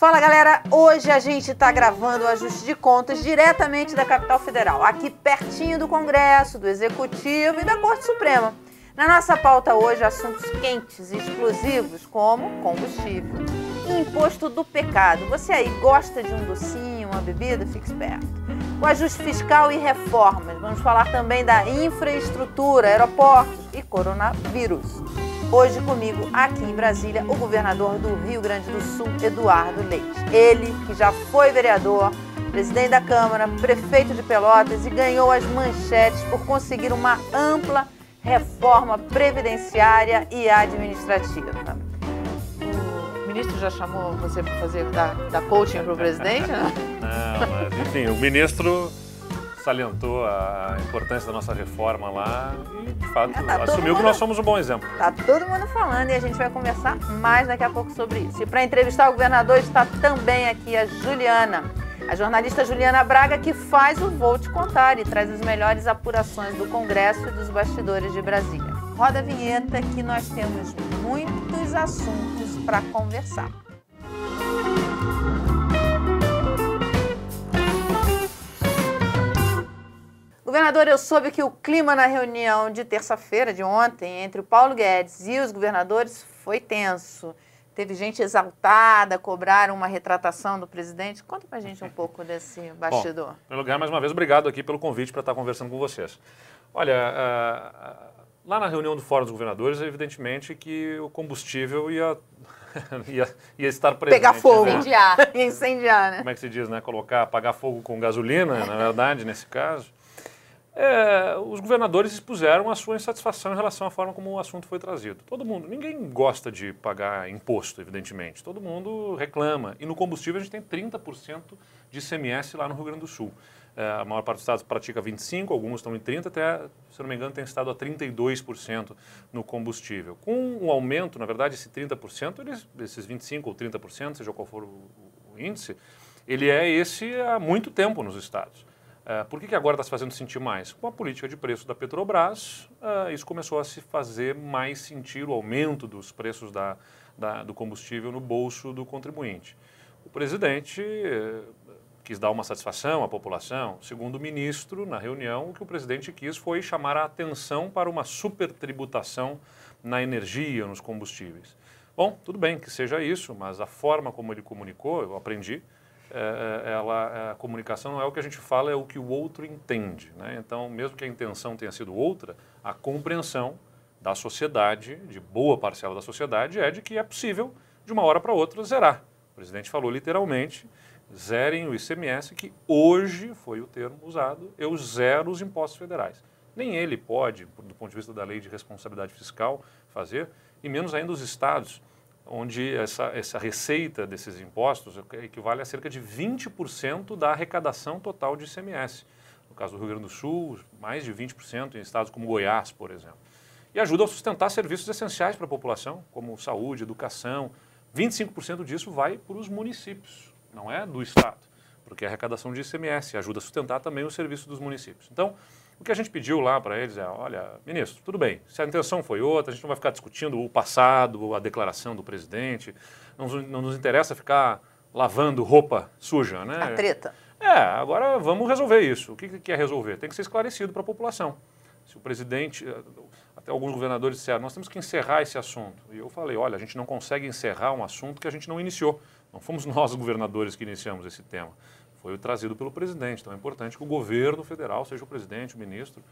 Fala galera, hoje a gente está gravando o ajuste de contas diretamente da capital federal, aqui pertinho do Congresso, do Executivo e da Corte Suprema. Na nossa pauta hoje, assuntos quentes e explosivos como combustível e imposto do pecado. Você aí gosta de um docinho, uma bebida? Fique esperto. O ajuste fiscal e reformas. Vamos falar também da infraestrutura, aeroportos e coronavírus. Hoje comigo, aqui em Brasília, o governador do Rio Grande do Sul, Eduardo Leite. Ele, que já foi vereador, presidente da Câmara, prefeito de Pelotas e ganhou as manchetes por conseguir uma ampla reforma previdenciária e administrativa. O ministro já chamou você para fazer da, da coaching para o presidente? Não, mas enfim, o ministro salientou a importância da nossa reforma lá e, de fato, é, tá assumiu mundo, que nós somos um bom exemplo. Tá todo mundo falando e a gente vai conversar mais daqui a pouco sobre isso. E para entrevistar o governador está também aqui a Juliana, a jornalista Juliana Braga, que faz o Vou Te Contar e traz as melhores apurações do Congresso e dos bastidores de Brasília. Roda a vinheta que nós temos muitos assuntos para conversar. Governador, eu soube que o clima na reunião de terça-feira, de ontem, entre o Paulo Guedes e os governadores foi tenso. Teve gente exaltada, cobraram uma retratação do presidente. Conta pra gente um pouco desse bastidor. Bom, em primeiro lugar, mais uma vez, obrigado aqui pelo convite para estar conversando com vocês. Olha, uh, lá na reunião do Fórum dos Governadores, evidentemente que o combustível ia, ia, ia estar presente. Pegar fogo. Né? Incendiar. Incendiar, né? Como é que se diz, né? Colocar, apagar fogo com gasolina, na verdade, nesse caso é, os governadores expuseram a sua insatisfação em relação à forma como o assunto foi trazido. Todo mundo, ninguém gosta de pagar imposto, evidentemente. Todo mundo reclama. E no combustível a gente tem 30% de ICMS lá no Rio Grande do Sul. É, a maior parte dos estados pratica 25%, alguns estão em 30%, até, se não me engano, tem estado a 32% no combustível. Com o um aumento, na verdade, esse 30%, eles, esses 25% ou 30%, seja qual for o, o índice, ele é esse há muito tempo nos estados. Uh, por que, que agora está se fazendo sentir mais? Com a política de preço da Petrobras, uh, isso começou a se fazer mais sentir o aumento dos preços da, da, do combustível no bolso do contribuinte. O presidente uh, quis dar uma satisfação à população. Segundo o ministro, na reunião, o que o presidente quis foi chamar a atenção para uma supertributação na energia, nos combustíveis. Bom, tudo bem que seja isso, mas a forma como ele comunicou, eu aprendi, é, é, ela, a comunicação não é o que a gente fala, é o que o outro entende. Né? Então, mesmo que a intenção tenha sido outra, a compreensão da sociedade, de boa parcela da sociedade, é de que é possível, de uma hora para outra, zerar. O presidente falou literalmente, zerem o ICMS, que hoje foi o termo usado, eu zero os impostos federais. Nem ele pode, do ponto de vista da lei de responsabilidade fiscal, fazer, e menos ainda os estados onde essa, essa receita desses impostos equivale a cerca de 20% da arrecadação total de ICMS. No caso do Rio Grande do Sul, mais de 20% em estados como Goiás, por exemplo. E ajuda a sustentar serviços essenciais para a população, como saúde, educação. 25% disso vai para os municípios, não é do Estado, porque é arrecadação de ICMS ajuda a sustentar também o serviço dos municípios. Então, o que a gente pediu lá para eles é, olha, ministro, tudo bem, se a intenção foi outra, a gente não vai ficar discutindo o passado, a declaração do presidente, não, não nos interessa ficar lavando roupa suja, né? A treta. É, agora vamos resolver isso. O que, que é resolver? Tem que ser esclarecido para a população. Se o presidente, até alguns governadores disseram, nós temos que encerrar esse assunto. E eu falei, olha, a gente não consegue encerrar um assunto que a gente não iniciou. Não fomos nós, governadores, que iniciamos esse tema foi trazido pelo presidente. Então é importante que o governo federal, seja o presidente, o ministro,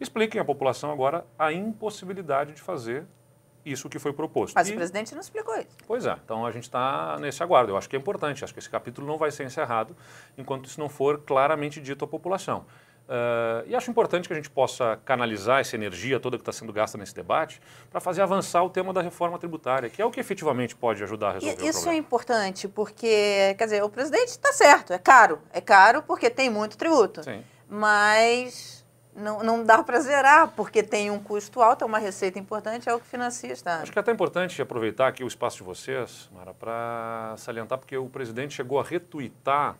expliquem à população agora a impossibilidade de fazer isso que foi proposto. Mas e, o presidente não explicou isso. Pois é, então a gente está nesse aguardo. Eu acho que é importante, acho que esse capítulo não vai ser encerrado enquanto isso não for claramente dito à população. Uh, e acho importante que a gente possa canalizar essa energia toda que está sendo gasta nesse debate para fazer avançar o tema da reforma tributária, que é o que efetivamente pode ajudar a resolver e, o Isso é importante, porque, quer dizer, o presidente está certo, é caro. É caro porque tem muito tributo. Sim. Mas não, não dá para zerar, porque tem um custo alto, é uma receita importante, é o que financia o Estado. Acho que é até importante aproveitar aqui o espaço de vocês, Mara, para salientar, porque o presidente chegou a retuitar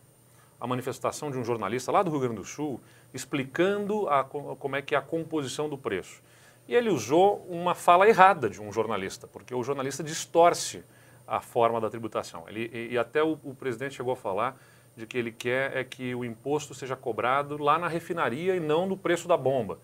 a manifestação de um jornalista lá do Rio Grande do Sul explicando a, como é que é a composição do preço. E ele usou uma fala errada de um jornalista, porque o jornalista distorce a forma da tributação. Ele, e, e até o, o presidente chegou a falar de que ele quer é que o imposto seja cobrado lá na refinaria e não no preço da bomba.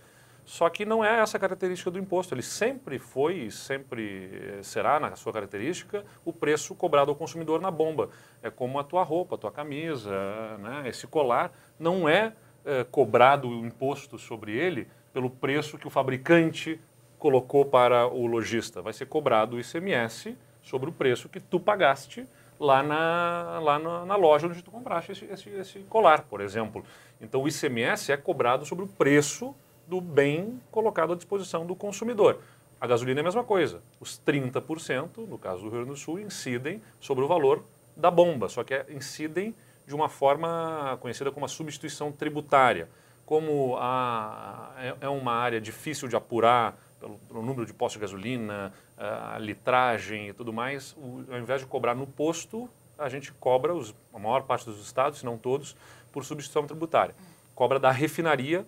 Só que não é essa a característica do imposto. Ele sempre foi e sempre eh, será, na sua característica, o preço cobrado ao consumidor na bomba. É como a tua roupa, a tua camisa, né? esse colar. Não é, é cobrado o imposto sobre ele pelo preço que o fabricante colocou para o lojista. Vai ser cobrado o ICMS sobre o preço que tu pagaste lá na, lá na, na loja onde tu compraste esse, esse, esse colar, por exemplo. Então o ICMS é cobrado sobre o preço do bem colocado à disposição do consumidor. A gasolina é a mesma coisa. Os 30%, no caso do Rio Grande do Sul, incidem sobre o valor da bomba, só que é, incidem de uma forma conhecida como a substituição tributária. Como a, é, uma área difícil de apurar pelo, pelo número de postos de gasolina, a litragem e tudo mais, o, ao invés de cobrar no posto, a gente cobra, os, a maior parte dos estados, se não todos, por substituição tributária. Cobra da refinaria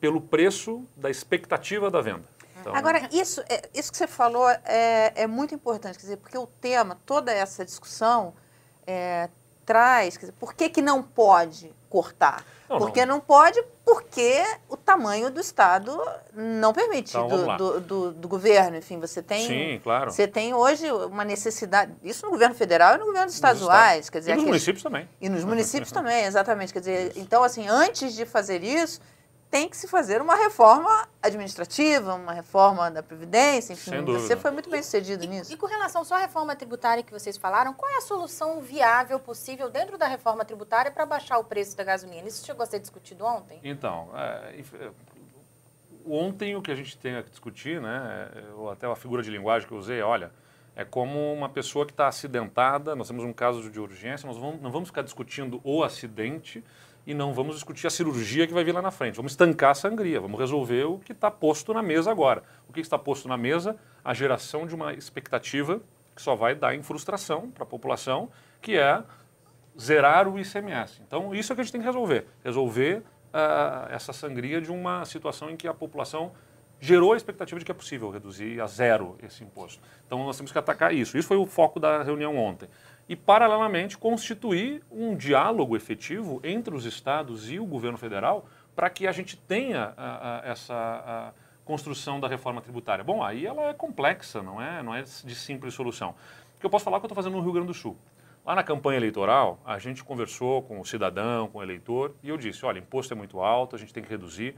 pelo preço da expectativa da venda. Então, Agora, isso, é, isso que você falou é, é, muito importante, quer dizer, porque o tema, toda essa discussão é, traz, quer dizer, por que, que não pode cortar? Não, porque não. não. pode, porque o tamanho do Estado não permite, então, do, do, do, do, governo. Enfim, você tem. Sim, claro. Você tem hoje uma necessidade. Isso no governo federal e no governo estaduais. Quer dizer, e nos municípios também. E nos municípios também, exatamente. Quer dizer, isso. então, assim, antes de fazer isso, tem que se fazer uma reforma administrativa, uma reforma da Previdência, enfim, você foi muito bem sucedido e, nisso. E com relação só à reforma tributária que vocês falaram, qual é a solução viável possível dentro da reforma tributária para baixar o preço da gasolina? Isso chegou a ser discutido ontem? Então, é, é ontem o que a gente tem a discutir, né, é, ou até a figura de linguagem que eu usei, olha, é como uma pessoa que está acidentada, nós temos um caso de urgência, nós vamos, não vamos ficar discutindo o acidente, e não vamos discutir a cirurgia que vai vir lá na frente. Vamos estancar a sangria, vamos resolver o que está posto na mesa agora. O que está posto na mesa? A geração de uma expectativa que só vai dar em frustração para a população, que é zerar o ICMS. Então, isso é que a gente tem que resolver. Resolver uh, essa sangria de uma situação em que a população gerou a expectativa de que é possível reduzir a zero esse imposto. Então, nós temos que atacar isso. Isso foi o foco da reunião ontem e, paralelamente, constituir um diálogo efetivo entre os estados e o governo federal para que a gente tenha a, a, essa a construção da reforma tributária. Bom, aí ela é complexa, não é, não é de simples solução. O que eu posso falar é que eu estou fazendo no Rio Grande do Sul. Lá na campanha eleitoral, a gente conversou com o cidadão, com o eleitor, e eu disse, olha, imposto é muito alto, a gente tem que reduzir.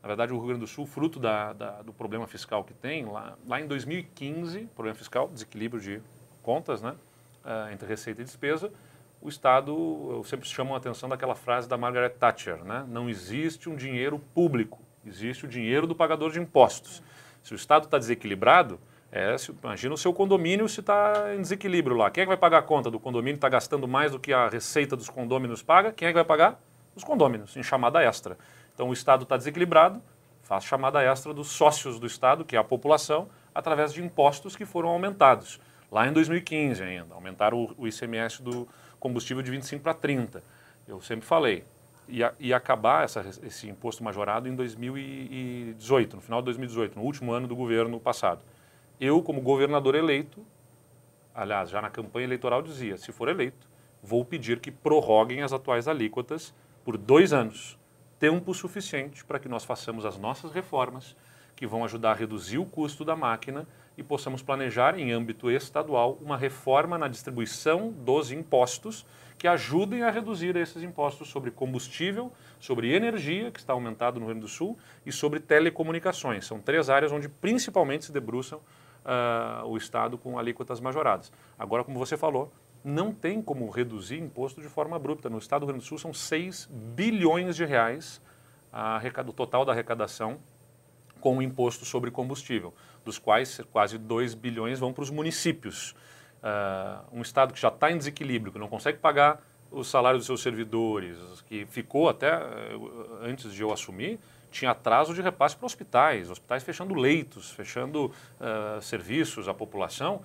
Na verdade, o Rio Grande do Sul, fruto da, da, do problema fiscal que tem, lá, lá em 2015, problema fiscal, desequilíbrio de contas, né? Uh, entre receita e despesa, o Estado, eu sempre chamo a atenção daquela frase da Margaret Thatcher, né? não existe um dinheiro público, existe o dinheiro do pagador de impostos. Se o Estado está desequilibrado, é, se, imagina o seu condomínio se está em desequilíbrio lá. Quem é que vai pagar a conta do condomínio? Está gastando mais do que a receita dos condôminos paga? Quem é que vai pagar? Os condôminos, em chamada extra. Então o Estado está desequilibrado, faz chamada extra dos sócios do Estado, que é a população, através de impostos que foram aumentados lá em 2015 ainda. Aumentaram o, ICMS do combustível de 25 para 30. Eu sempre falei. Ia, ia acabar essa, esse imposto majorado em 2018, no final de 2018, no último ano do governo passado. Eu, como governador eleito, aliás, já na campanha eleitoral dizia, se for eleito, vou pedir que prorroguem as atuais alíquotas por dois anos, tempo suficiente para que nós façamos as nossas reformas que vão ajudar a reduzir o custo da máquina e possamos planejar, em âmbito estadual, uma reforma na distribuição dos impostos que ajudem a reduzir esses impostos sobre combustível, sobre energia, que está aumentado no Rio Grande do Sul, e sobre telecomunicações. São três áreas onde principalmente se debruçam uh, o Estado com alíquotas majoradas. Agora, como você falou, não tem como reduzir imposto de forma abrupta. No Estado do Rio Grande do Sul são 6 bilhões de reais a, o total da arrecadação com o imposto sobre combustível, dos quais quase 2 bilhões vão para os municípios. Uh, um Estado que já está em desequilíbrio, que não consegue pagar os salários dos seus servidores, que ficou até uh, antes de eu assumir, tinha atraso de repasse para hospitais, hospitais fechando leitos, fechando uh, serviços à população.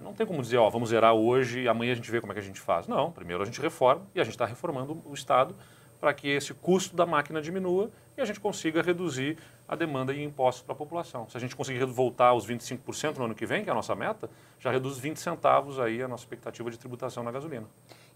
não tem como dizer, ó, vamos zerar hoje e amanhã a gente vê como é que a gente faz. Não, primeiro a gente reforma e a gente está reformando o Estado para que esse custo da máquina diminua e a gente consiga reduzir a demanda em impostos para a população. Se a gente conseguir voltar aos 25% no ano que vem, que é a nossa meta, já reduz 20 centavos aí a nossa expectativa de tributação na gasolina.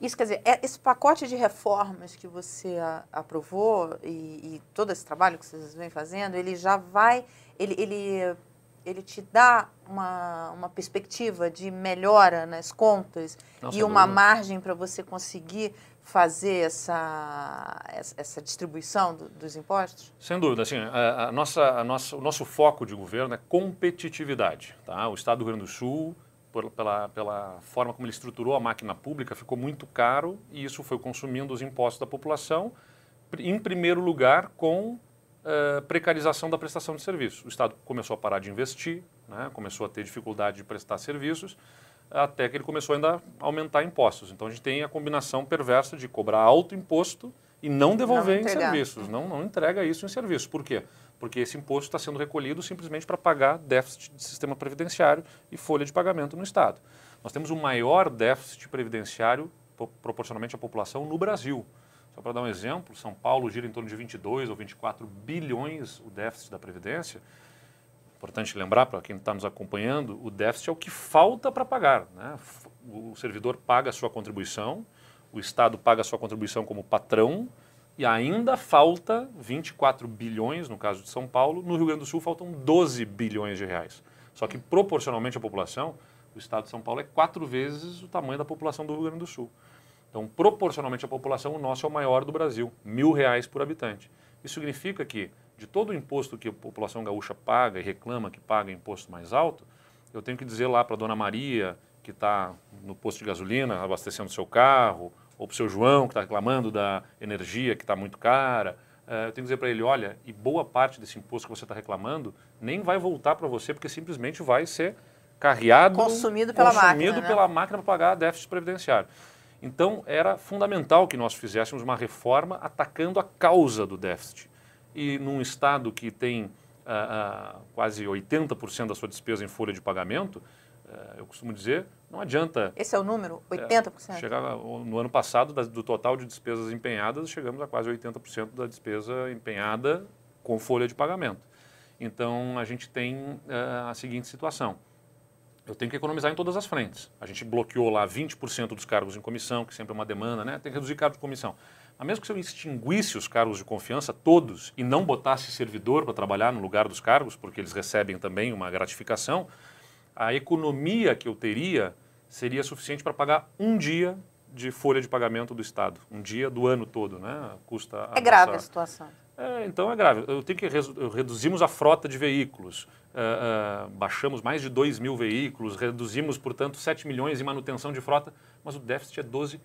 Isso quer dizer, é esse pacote de reformas que você aprovou e, e, todo esse trabalho que vocês vêm fazendo, ele já vai, ele, ele, ele te dá uma, uma perspectiva de melhora nas contas Nossa, e uma margem para você conseguir fazer essa, essa distribuição do, dos impostos? Sem dúvida. Assim, a, a nossa, a nossa, o nosso foco de governo é competitividade. Tá? O Estado do Rio Grande do Sul, por, pela, pela forma como ele estruturou a máquina pública, ficou muito caro e isso foi consumindo os impostos da população, em primeiro lugar com uh, precarização da prestação de serviços. O Estado começou a parar de investir, né? começou a ter dificuldade de prestar serviços, até que ele começou ainda a aumentar impostos. Então a gente tem a combinação perversa de cobrar alto imposto e não devolver não em serviços, não, não entrega isso em serviços. Por quê? Porque esse imposto está sendo recolhido simplesmente para pagar déficit de sistema previdenciário e folha de pagamento no Estado. Nós temos o maior déficit previdenciário proporcionalmente à população no Brasil. Só para dar um exemplo, São Paulo gira em torno de 22 ou 24 bilhões o déficit da Previdência, Importante lembrar para quem está nos acompanhando, o déficit é o que falta para pagar. Né? O servidor paga a sua contribuição, o Estado paga a sua contribuição como patrão e ainda falta 24 bilhões, no caso de São Paulo, no Rio Grande do Sul faltam 12 bilhões de reais. Só que proporcionalmente à população, o Estado de São Paulo é quatro vezes o tamanho da população do Rio Grande do Sul. Então, proporcionalmente à população, o nosso é o maior do Brasil, mil reais por habitante. Isso significa que de todo o imposto que a população gaúcha paga e reclama que paga imposto mais alto, eu tenho que dizer lá para a dona Maria, que está no posto de gasolina abastecendo seu carro, ou para o seu João, que está reclamando da energia que está muito cara, uh, eu tenho que dizer para ele, olha, e boa parte desse imposto que você está reclamando nem vai voltar para você, porque simplesmente vai ser carreado, consumido pela consumido máquina, pela né? máquina para pagar déficit previdenciário. Então, era fundamental que nós fizéssemos uma reforma atacando a causa do déficit e num estado que tem ah, ah, quase 80% da sua despesa em folha de pagamento, ah, eu costumo dizer, não adianta. Esse é o número? 80%? É, chegar, no ano passado, do total de despesas empenhadas, chegamos a quase 80% da despesa empenhada com folha de pagamento. Então, a gente tem a seguinte situação. Eu tenho que economizar em todas as frentes. A gente bloqueou lá 20% dos cargos em comissão, que sempre é uma demanda, né? Tem que reduzir cargos de comissão. A mesmo que se eu extinguisse os cargos de confiança todos e não botasse servidor para trabalhar no lugar dos cargos, porque eles recebem também uma gratificação, a economia que eu teria seria suficiente para pagar um dia de folha de pagamento do Estado, um dia do ano todo, né? Custa é grave nossa... a situação. É, então é grave. Eu tenho que reduzimos a frota de veículos, uh, uh, baixamos mais de 2 mil veículos, reduzimos, portanto, 7 milhões em manutenção de frota, mas o déficit é 12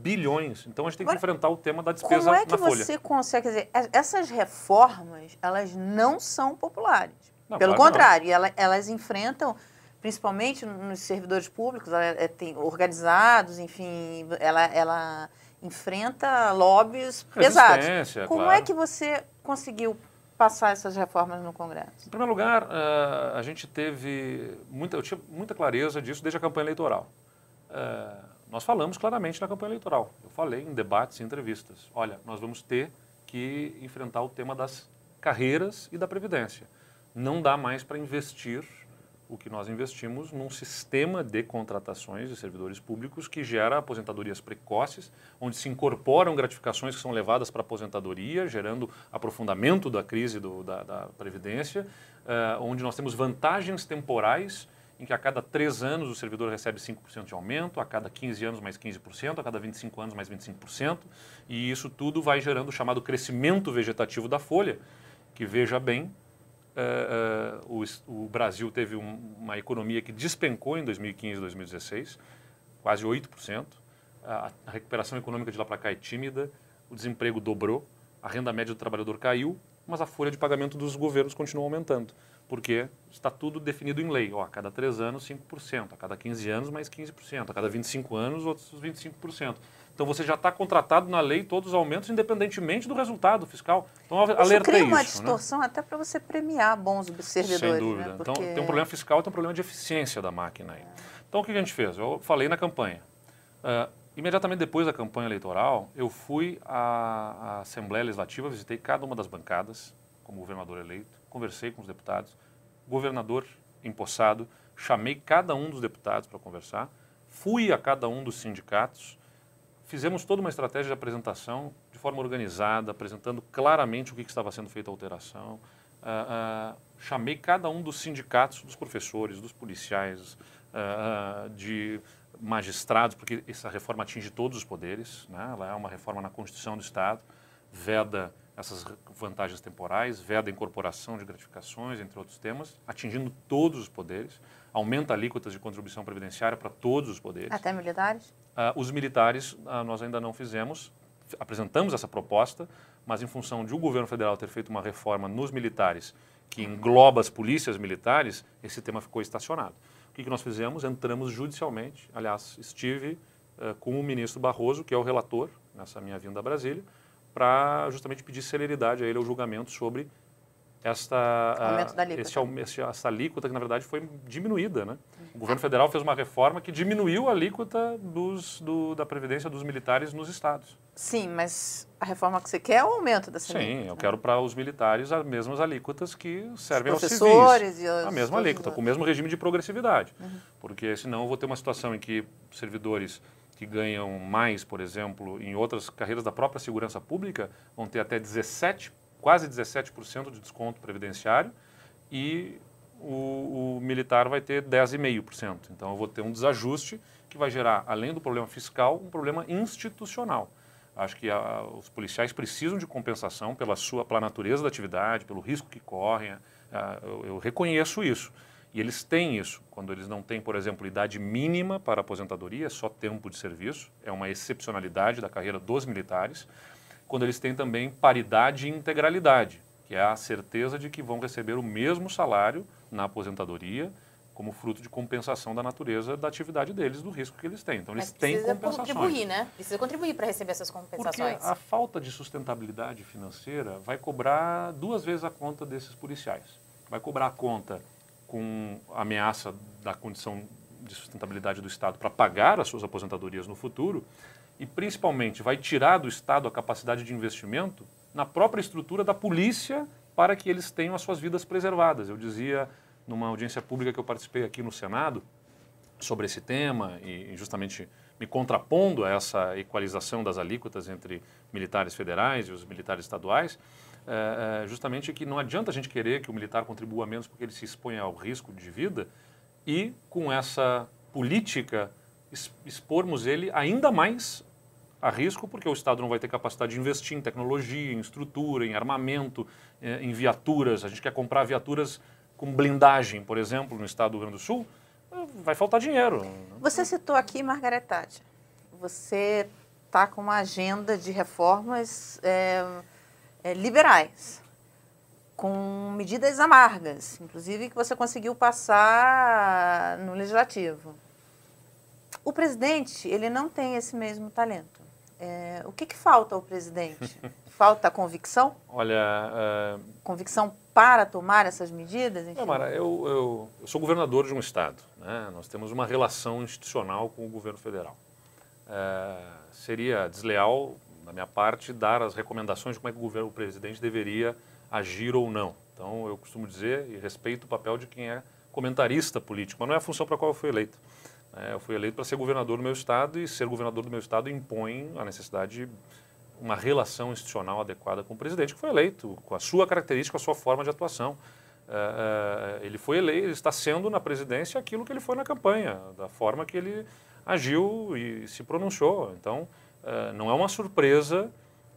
bilhões. Então a gente tem que Agora, enfrentar o tema da despesa na folha. Como é que você consegue, quer dizer, essas reformas, elas não são populares. Não, Pelo claro contrário, elas, elas, enfrentam, principalmente nos servidores públicos, ela, é, tem organizados, enfim, ela, ela enfrenta lobbies pesados. Como é claro. é que você conseguiu passar essas reformas no Congresso? Em primeiro lugar, uh, a gente teve muita, eu tinha muita clareza disso desde a campanha eleitoral. Nós falamos claramente na campanha eleitoral. Eu falei em debates e entrevistas. Olha, nós vamos ter que enfrentar o tema das carreiras e da previdência. Não dá mais para investir o que nós investimos num sistema de contratações de servidores públicos que gera aposentadorias precoces, onde se incorporam gratificações que são levadas para a aposentadoria, gerando aprofundamento da crise do, da, da, Previdência, uh, onde nós temos vantagens temporais em que a cada três anos o servidor recebe 5% de aumento, a cada 15 anos mais 15%, a cada 25 anos mais 25%, e isso tudo vai gerando o chamado crescimento vegetativo da folha, que veja bem, uh, uh, o, o, Brasil teve um, uma economia que despencou em 2015 e 2016, quase 8%, a, a recuperação econômica de lá para cá é tímida, o desemprego dobrou, a renda média do trabalhador caiu, mas a folha de pagamento dos governos continua aumentando porque está tudo definido em lei. Ó, a cada 3 anos, 5%, a cada 15 anos, mais 15%, a cada 25 anos, outros 25%. Então você já está contratado na lei todos os aumentos, independentemente do resultado fiscal. Então isso. cria uma né? distorção né? até para você premiar bons servidores. Sem dúvida. Né? Porque... Então tem um problema fiscal e tem um problema de eficiência da máquina aí. É. Então o que a gente fez? Eu falei na campanha. Uh, imediatamente depois da campanha eleitoral, eu fui à, à Assembleia Legislativa, visitei cada uma das bancadas como governador eleito, conversei com os deputados, governador empossado, chamei cada um dos deputados para conversar, fui a cada um dos sindicatos, fizemos toda uma estratégia de apresentação de forma organizada, apresentando claramente o que, estava sendo feita a alteração. Uh, uh, chamei cada um dos sindicatos, dos professores, dos policiais, uh, de magistrados, porque essa reforma atinge todos os poderes, né? ela é uma reforma na Constituição do Estado, veda essas vantagens temporais, veda a incorporação de gratificações, entre outros temas, atingindo todos os poderes, aumenta alíquotas de contribuição previdenciária para todos os poderes. Até militares? Uh, os militares uh, nós ainda não fizemos, apresentamos essa proposta, mas em função de o governo federal ter feito uma reforma nos militares que engloba as polícias militares, esse tema ficou estacionado. O que, que nós fizemos? Entramos judicialmente, aliás, estive uh, com o ministro Barroso, que é o relator nessa minha vinda a Brasília, para justamente pedir celeridade a ele ao julgamento sobre esta, aumento da alíquota. Esse, essa alíquota que, na verdade, foi diminuída. Né? O governo federal fez uma reforma que diminuiu a alíquota dos, do, da Previdência dos militares nos estados. Sim, mas a reforma que você quer é o aumento dessa alíquota. Sim, eu quero para os militares as mesmas alíquotas que servem os aos civis. E os, a mesma alíquota, com o mesmo regime de progressividade. Uhum. Porque senão eu vou ter uma situação em que servidores que ganham mais, por exemplo, em outras carreiras da própria segurança pública, vão ter até 17, quase 17% de desconto previdenciário e o, o militar vai ter 10,5%. Então eu vou ter um desajuste que vai gerar, além do problema fiscal, um problema institucional. Acho que a, os policiais precisam de compensação pela sua, pela natureza da atividade, pelo risco que correm. A, eu, eu reconheço isso. E eles têm isso. Quando eles não têm, por exemplo, idade mínima para aposentadoria, é só tempo de serviço, é uma excepcionalidade da carreira dos militares. Quando eles têm também paridade e integralidade, que é a certeza de que vão receber o mesmo salário na aposentadoria, como fruto de compensação da natureza da atividade deles, do risco que eles têm. Então, eles têm compensações. Precisa contribuir, né? Precisa contribuir para receber essas compensações. Porque a falta de sustentabilidade financeira vai cobrar duas vezes a conta desses policiais. Vai cobrar a conta com a ameaça da condição de sustentabilidade do Estado para pagar as suas aposentadorias no futuro e, principalmente, vai tirar do Estado a capacidade de investimento na própria estrutura da polícia para que eles tenham as suas vidas preservadas. Eu dizia numa audiência pública que eu participei aqui no Senado sobre esse tema e justamente me contrapondo a essa equalização das alíquotas entre militares federais e os militares estaduais, é, é, justamente que não adianta a gente querer que o militar contribua menos porque ele se expõe ao risco de vida e com essa política expormos ele ainda mais a risco porque o Estado não vai ter capacidade de investir em tecnologia, em estrutura, em armamento, é, em viaturas. A gente quer comprar viaturas com blindagem, por exemplo, no Estado do Rio Grande do Sul, vai faltar dinheiro. Você citou aqui Margaret Thatcher. Você está com uma agenda de reformas é, é, liberais, com medidas amargas, inclusive que você conseguiu passar no legislativo. O presidente, ele não tem esse mesmo talento. É, o que, que falta ao presidente? falta convicção? Olha. Uh... Convicção para tomar essas medidas? Enfim? Não, Mara, eu, eu, eu, sou governador de um estado. Né? Nós temos uma relação institucional com o governo federal. É, seria desleal da minha parte, dar as recomendações de como é que o governo, o presidente deveria agir ou não. Então, eu costumo dizer e respeito o papel de quem é comentarista político, mas não é a função para a qual eu fui eleito. É, eu fui eleito para ser governador do meu estado e ser governador do meu estado impõe a necessidade de uma relação institucional adequada com o presidente que foi eleito, com a sua característica, a sua forma de atuação. É, é, ele foi eleito, ele está sendo na presidência aquilo que ele foi na campanha, da forma que ele agiu e se pronunciou. Então, eh, não é uma surpresa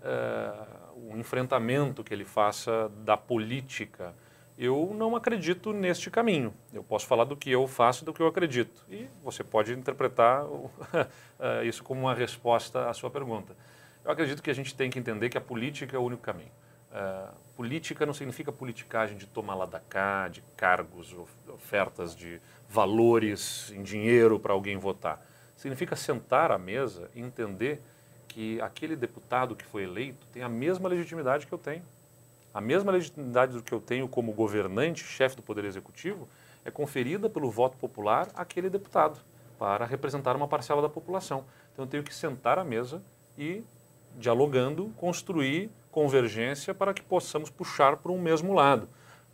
uh, o enfrentamento que ele faça da política. Eu não acredito neste caminho. Eu posso falar do que eu faço e do que eu acredito. E você pode interpretar eh, isso como uma resposta à sua pergunta. Eu acredito que a gente tem que entender que a política é o único caminho. Uh, política não significa politicagem de tomar lá da cá, de cargos, ofertas de valores em dinheiro para alguém votar. Significa sentar à mesa e entender que aquele deputado que foi eleito tem a mesma legitimidade que eu tenho. A mesma legitimidade que eu tenho como governante, chefe do Poder Executivo, é conferida pelo voto popular àquele deputado. para representar uma parcela da população. Então eu tenho que sentar à mesa e, dialogando, construir convergência para que possamos puxar para um mesmo lado.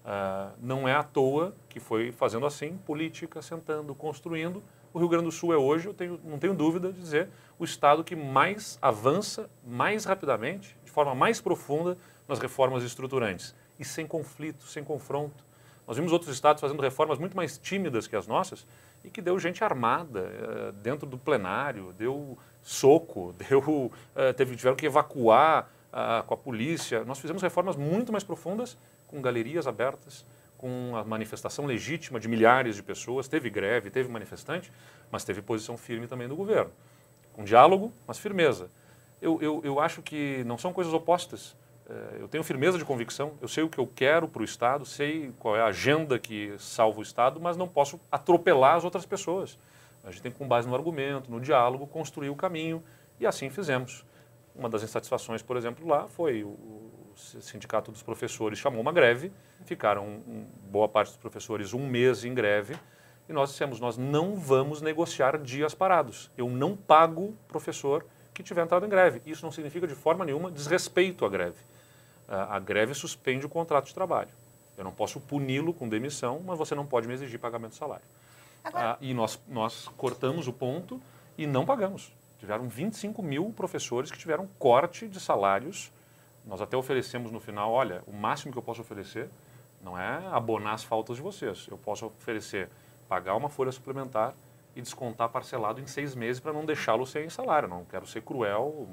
Uh, não é à toa que foi fazendo assim, política, sentando, construindo. O Rio Grande do Sul é hoje, eu tenho, não tenho dúvida de dizer, o estado que mais avança, mais rapidamente, de forma mais profunda nas reformas estruturantes. E sem conflito, sem confronto. Nós vimos outros estados fazendo reformas muito mais tímidas que as nossas e que deu gente armada uh, dentro do plenário, deu soco, deu, uh, teve, tiveram que evacuar com a polícia. Nós fizemos reformas muito mais profundas com galerias abertas, com a manifestação legítima de milhares de pessoas. Teve greve, teve manifestante, mas teve posição firme também do governo. Com diálogo, mas firmeza. Eu, eu, eu acho que não são coisas opostas. É, eu tenho firmeza de convicção, eu sei o que eu quero para o Estado, sei qual é a agenda que salva o Estado, mas não posso atropelar as outras pessoas. A gente tem, com base no argumento, no diálogo, construir o caminho e assim fizemos. Uma das insatisfações, por exemplo, lá foi o sindicato dos professores chamou uma greve, ficaram um, boa parte dos professores um mês em greve, e nós dissemos, nós não vamos negociar dias parados. Eu não pago professor que tiver entrado em greve. Isso não significa de forma nenhuma desrespeito à greve. A, greve suspende o contrato de trabalho. Eu não posso puni-lo com demissão, mas você não pode me exigir pagamento de salário. Agora... Ah, e nós, nós cortamos o ponto e não pagamos. Tiveram 25 mil professores que tiveram corte de salários nós até oferecemos no final, olha, o máximo que eu posso oferecer não é abonar as faltas de vocês. Eu posso oferecer pagar uma folha suplementar e descontar parcelado em seis meses para não deixá-lo sem salário. Não quero ser cruel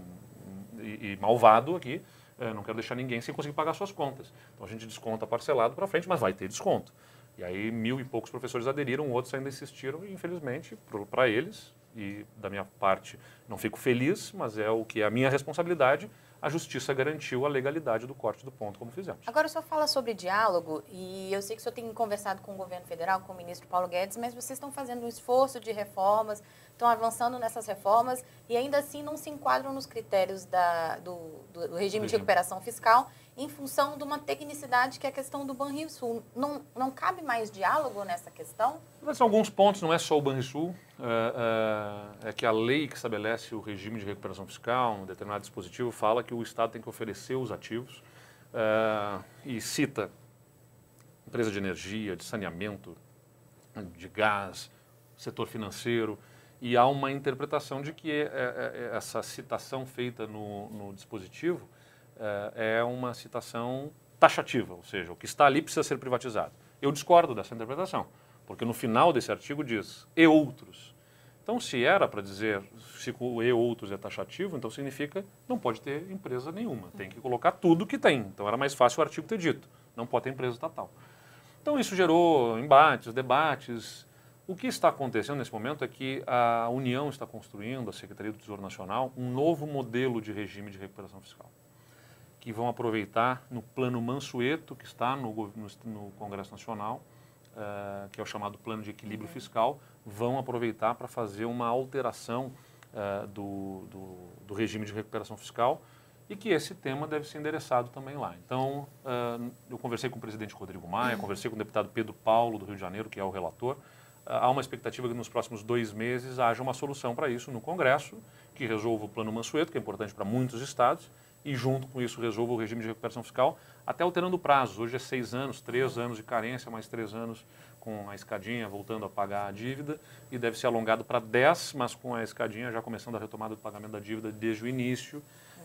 e, e malvado aqui. É, não quero deixar ninguém sem conseguir pagar suas contas. Então a gente desconta parcelado para frente, mas vai ter desconto. E aí mil e poucos professores aderiram, outros ainda insistiram e infelizmente para eles e da minha parte não fico feliz, mas é o que é a minha responsabilidade a justiça garantiu a legalidade do corte do ponto, como fizemos. Agora, o senhor fala sobre diálogo, e eu sei que o senhor tem conversado com o governo federal, com o ministro Paulo Guedes, mas vocês estão fazendo um esforço de reformas, estão avançando nessas reformas, e ainda assim não se enquadram nos critérios da, do, do, do regime de recuperação fiscal, em função de uma tecnicidade que é a questão do Banrisul. Não, não cabe mais diálogo nessa questão? Mas alguns pontos, não é só o Banrisul, é, é, é, que a lei que estabelece o regime de recuperação fiscal, um determinado dispositivo, fala que o Estado tem que oferecer os ativos é, e cita empresa de energia, de saneamento, de gás, setor financeiro, e há uma interpretação de que é, é, é, essa citação feita no, no dispositivo é uma citação taxativa, ou seja, o que está ali precisa ser privatizado. Eu discordo dessa interpretação, porque no final desse artigo diz e outros. Então, se era para dizer se o e outros é taxativo, então significa não pode ter empresa nenhuma, tem que colocar tudo que tem. Então era mais fácil o artigo ter dito, não pode ter empresa estatal. Então isso gerou embates, debates. O que está acontecendo nesse momento é que a União está construindo, a Secretaria do Tesouro Nacional, um novo modelo de regime de recuperação fiscal que vão aproveitar no plano Mansueto, que está no, no, no Congresso Nacional, uh, que é o chamado Plano de Equilíbrio Fiscal, vão aproveitar para fazer uma alteração uh, do, do, do, regime de recuperação fiscal e que esse tema deve ser endereçado também lá. Então, uh, eu conversei com o presidente Rodrigo Maia, conversei com o deputado Pedro Paulo, do Rio de Janeiro, que é o relator. há uma expectativa que nos próximos dois meses haja uma solução para isso no Congresso, que resolva o Plano Mansueto, que é importante para muitos estados, e junto com isso resolva o regime de recuperação fiscal, até alterando prazos. Hoje é seis anos, três anos de carência, mais três anos com a escadinha voltando a pagar a dívida e deve ser alongado para dez, mas com a escadinha já começando a retomada do pagamento da dívida desde o início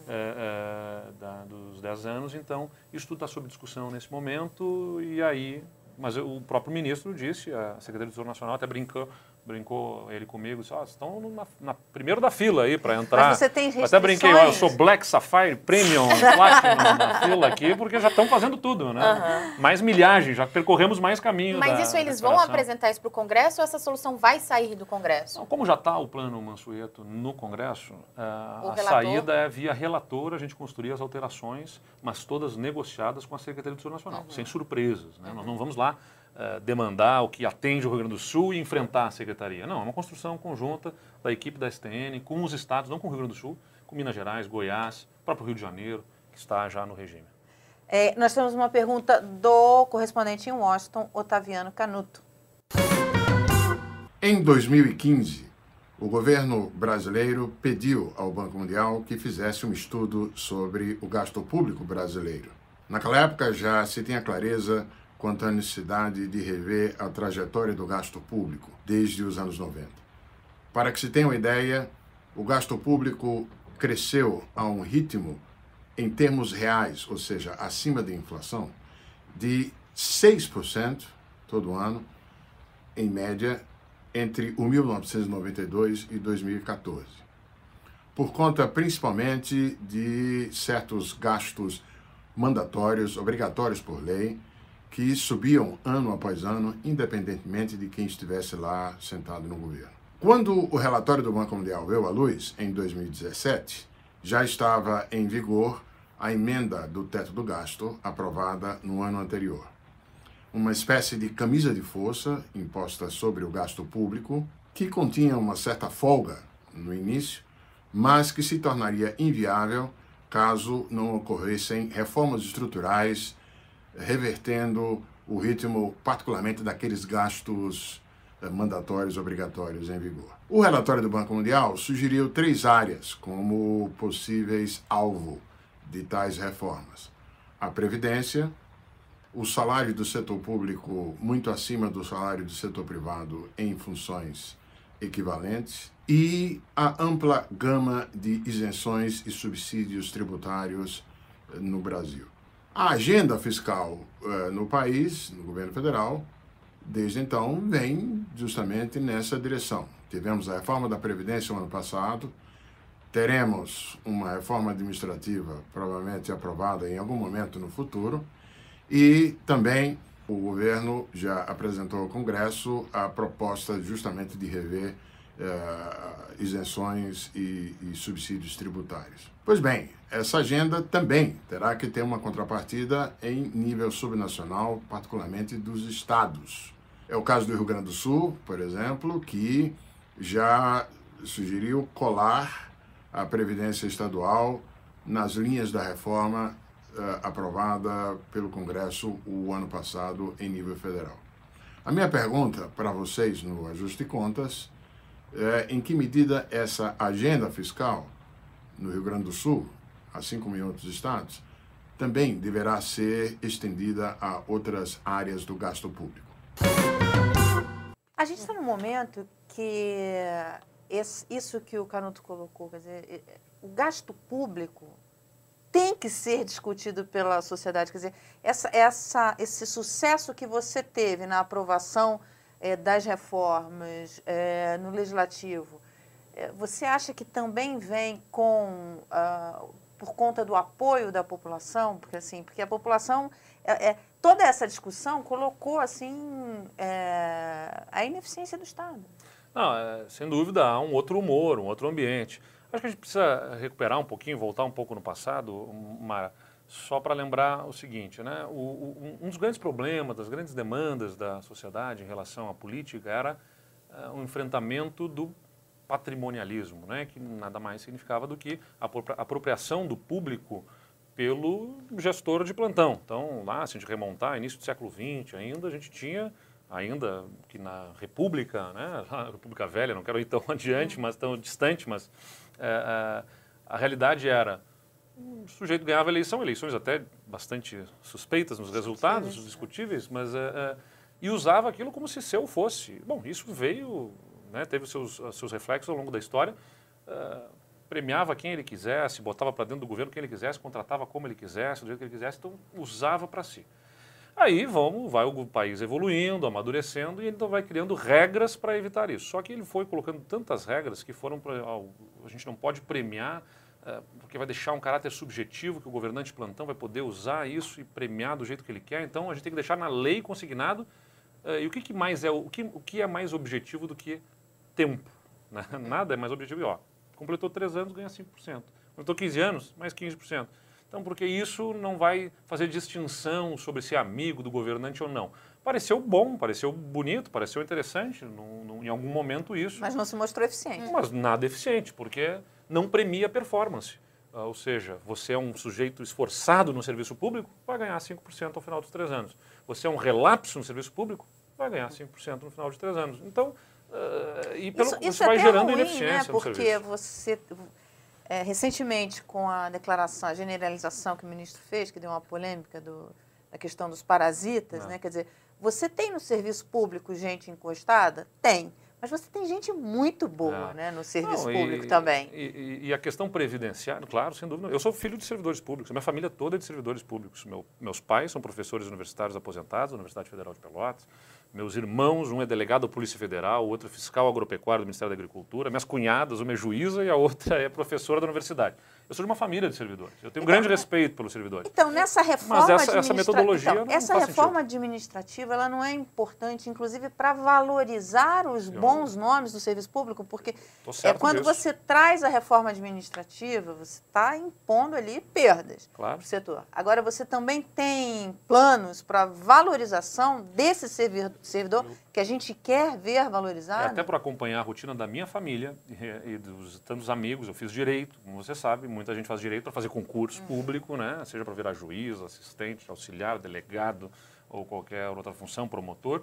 é, é, da, dos dez anos. Então, isso tudo está sob discussão nesse momento e aí, mas o próprio ministro disse, a Secretaria do Tesouro Nacional até brincou, brincou ele comigo, disse, oh, estão na, na, primeiro da fila aí para entrar. Mas você tem restrições? Até brinquei, oh, eu sou Black Sapphire Premium Platinum na fila aqui, porque já estão fazendo tudo, né? Mais milhagem, já percorremos mais caminho Mas da, isso eles vão apresentar isso para o Congresso ou essa solução vai sair do Congresso? Não, como já está o plano Mansueto no Congresso, uh, a saída é via relator, a gente construir as alterações, mas todas negociadas com a Secretaria do Tesouro Nacional, uhum. sem surpresas. Né? Uhum. Nós não vamos lá uh, demandar o que atende o Rio Grande do Sul e enfrentar a secretaria. Não, é uma construção conjunta da equipe da STN com os estados, não com o Rio Grande do Sul, com Minas Gerais, Goiás, próprio Rio de Janeiro, que está já no regime. É, nós temos uma pergunta do correspondente em Washington, Otaviano Canuto. Em 2015, o governo brasileiro pediu ao Banco Mundial que fizesse um estudo sobre o gasto público brasileiro. Naquela época já se tinha clareza quanto à necessidade de rever a trajetória do gasto público desde os anos 90. Para que se tenha uma ideia, o gasto público cresceu a um ritmo em termos reais, ou seja, acima da inflação, de 6% todo ano, em média, entre o 1992 e 2014. Por conta principalmente de certos gastos mandatórios, obrigatórios por lei, que subiam ano após ano, independentemente de quem estivesse lá sentado no governo. Quando o relatório do Banco Mundial veio à luz, em 2017, já estava em vigor a emenda do teto do gasto aprovada no ano anterior uma espécie de camisa de força imposta sobre o gasto público, que continha uma certa folga no início, mas que se tornaria inviável caso não ocorressem reformas estruturais revertendo o ritmo, particularmente daqueles gastos eh, mandatórios obrigatórios em vigor. O relatório do Banco Mundial sugeriu três áreas como possíveis alvo de tais reformas: a previdência, o salário do setor público muito acima do salário do setor privado em funções equivalentes e a ampla gama de isenções e subsídios tributários eh, no Brasil. A agenda fiscal uh, no país, no governo federal, desde então, vem justamente nessa direção. Tivemos a reforma da Previdência no ano passado, teremos uma reforma administrativa provavelmente aprovada em algum momento no futuro e também o governo já apresentou ao Congresso a proposta justamente de rever uh, isenções e, e, subsídios tributários. Pois bem, essa agenda também terá que ter uma contrapartida em nível subnacional, particularmente dos estados. É o caso do Rio Grande do Sul, por exemplo, que já sugeriu colar a Previdência Estadual nas linhas da reforma uh, aprovada pelo Congresso o ano passado em nível federal. A minha pergunta para vocês no Ajuste de Contas é em que medida essa agenda fiscal no Rio Grande do Sul, assim como em outros estados, também deverá ser estendida a outras áreas do gasto público. A gente está num momento que esse, isso que o Canuto colocou, quer dizer, o gasto público tem que ser discutido pela sociedade. Quer dizer, essa, essa, esse sucesso que você teve na aprovação é, das reformas é, no legislativo, é, você acha que também vem com uh, por conta do apoio da população? Porque assim, porque a população é, toda essa discussão colocou assim a ineficiência do Estado. Não, sem dúvida há um outro humor, um outro ambiente. Acho que a gente precisa recuperar um pouquinho, voltar um pouco no passado, Mara, só para lembrar o seguinte, né? O, o, um dos grandes problemas, das grandes demandas da sociedade em relação à política era uh, o enfrentamento do patrimonialismo, né? que nada mais significava do que a apropriação do público pelo gestor de plantão. Então, lá, se a gente remontar, início do século XX ainda, a gente tinha ainda que na República, né, República Velha, não quero ir tão adiante, mas tão distante, mas é, é, a realidade era o sujeito ganhava eleição, eleições até bastante suspeitas nos resultados, discutíveis, mas é, é, e usava aquilo como se seu fosse. Bom, isso veio, né, teve seus seus reflexos ao longo da história. É, premiava quem ele quisesse, botava para dentro do governo quem ele quisesse, contratava como ele quisesse, do jeito que ele quisesse, então usava para si. Aí vamos, vai o país evoluindo, amadurecendo e então vai criando regras para evitar isso. Só que ele foi colocando tantas regras que foram pra, a gente não pode premiar porque vai deixar um caráter subjetivo que o governante plantão vai poder usar isso e premiar do jeito que ele quer. Então a gente tem que deixar na lei consignado. É, e o que, que mais é o que, o que é mais objetivo do que tempo? Né? Nada é mais objetivo. E, ó, completou três anos, ganha 5%. Completou 15 anos, mais 15%. Então, porque isso não vai fazer distinção sobre se é amigo do governante ou não. Pareceu bom, pareceu bonito, pareceu interessante, num, num, em algum momento isso. Mas não se mostrou eficiente. Mas nada eficiente, porque não premia performance. Uh, ou seja, você é um sujeito esforçado no serviço público, vai ganhar 5% ao final dos três anos. Você é um relapso no serviço público, vai ganhar 5% no final de três anos. Então, Uh, e pelo, isso, isso, isso é vai gerando ruim, ineficiência né? Porque você, é, recentemente, com a declaração, a generalização que o ministro fez, que deu uma polêmica do, da questão dos parasitas, Não. né? Quer dizer, você tem no serviço público gente encostada? Tem. Mas você tem gente muito boa É. né, no serviço Não, e- público também. E, e- e a questão previdenciária, claro, sem dúvida. Eu sou filho de servidores públicos, minha família toda é de servidores públicos. Meu- meus pais são professores universitários aposentados da Universidade Federal de Pelotas. Meus irmãos, um é delegado da Polícia Federal, o outro é fiscal agropecuário do Ministério da Agricultura. Minhas cunhadas, uma é juíza e a outra é professora da universidade. Eu sou de uma família de servidores. Eu tenho um grande respeito pelos servidores. Então, nessa reforma Mas essa- essa metodologia então, não essa reforma administrativa, ela não é importante, inclusive, para valorizar os Eu- bons nomes do serviço público, porque é quando disso. você traz a reforma administrativa, você está impondo ali perdas Claro. para o setor. Agora, você também tem planos para valorização desse servi- servidor que a gente quer ver É, valorizado? até para acompanhar a rotina da minha família e, e dos tantos amigos, eu fiz direito, como você sabe, muita gente faz direito para fazer concurso Hum. público, né? Seja para virar juiz, assistente, auxiliar, delegado ou qualquer outra função, promotor.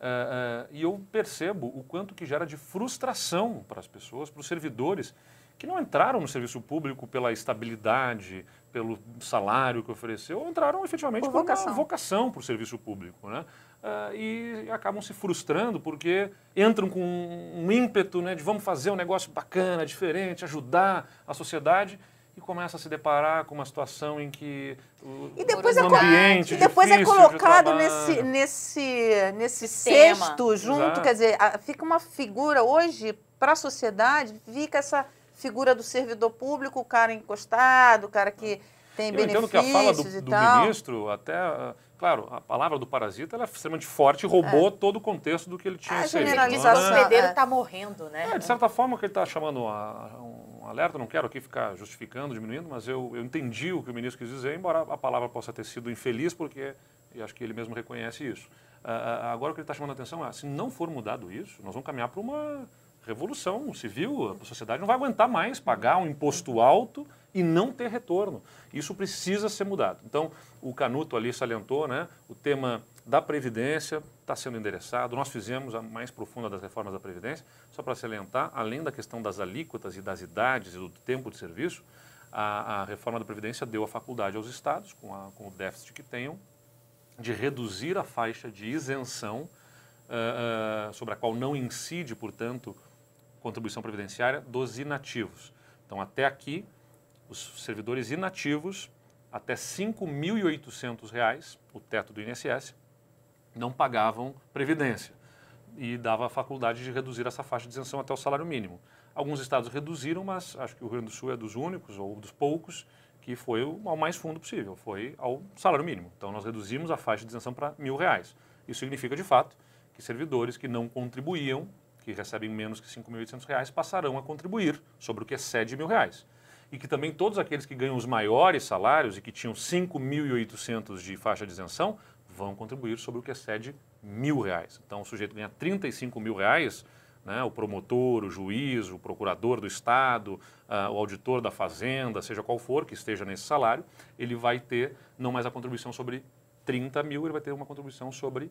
Ah, ah, e eu percebo o quanto que gera de frustração para as pessoas, para os servidores que não entraram no serviço público pela estabilidade, pelo salário que ofereceu, ou entraram efetivamente Por por, vocação. uma vocação para o serviço público, né? Ah, e acabam se frustrando porque entram com um ímpeto né, de vamos fazer um negócio bacana, diferente, ajudar a sociedade e começa a se deparar com uma situação em que o, E depois, é, um co- ambiente e depois é de colocado trabalho. nesse, nesse, nesse cesto junto, Exato. quer dizer, fica uma figura hoje para a sociedade, fica essa figura do servidor público, o cara encostado, o cara que tem Eu entendo benefícios que a fala do, e do tal. ministro, até, ah, claro, a palavra do parasita ela é extremamente forte e roubou todo o contexto do que ele tinha A inserido, O generalização. né? hospedeiro é. está morrendo, né? É, de certa forma, o que ele está chamando a, um alerta, não quero aqui ficar justificando, diminuindo, mas eu, eu entendi o que o ministro quis dizer, embora a palavra possa ter sido infeliz, porque eu acho que ele mesmo reconhece isso. Ah, agora, o que ele está chamando a atenção é, se não for mudado isso, nós vamos caminhar para uma revolução civil, a sociedade não vai aguentar mais pagar um imposto alto e não ter retorno. Isso precisa ser mudado. Então, o Canuto ali salientou, né, o tema da Previdência está sendo endereçado. Nós fizemos a mais profunda das reformas da Previdência, só para salientar, além da questão das alíquotas e das idades e do tempo de serviço, a, a reforma da Previdência deu a faculdade aos estados, com, a- com o déficit que tenham, de reduzir a faixa de isenção, ah, ah, sobre a qual não incide, portanto, contribuição previdenciária dos inativos. Então, até aqui, os servidores inativos, até 5.800 reais, o teto do INSS, não pagavam previdência e dava a faculdade de reduzir essa faixa de isenção até o salário mínimo. Alguns estados reduziram, mas acho que o Rio Grande do Sul é dos únicos ou dos poucos que foi ao mais fundo possível, foi ao salário mínimo. Então nós reduzimos a faixa de isenção para mil reais. Isso significa de fato que servidores que não contribuíam, que recebem menos que 5.800 reais, passarão a contribuir sobre o que excede mil reais. E que também todos aqueles que ganham os maiores salários e que tinham 5.800 de faixa de isenção vão contribuir sobre o que excede mil reais. Então, o sujeito ganha 35 mil reais, né, o promotor, o juiz, o procurador do Estado, ah, o auditor da Fazenda, seja qual for que esteja nesse salário, ele vai ter não mais a contribuição sobre 30 mil, ele vai ter uma contribuição sobre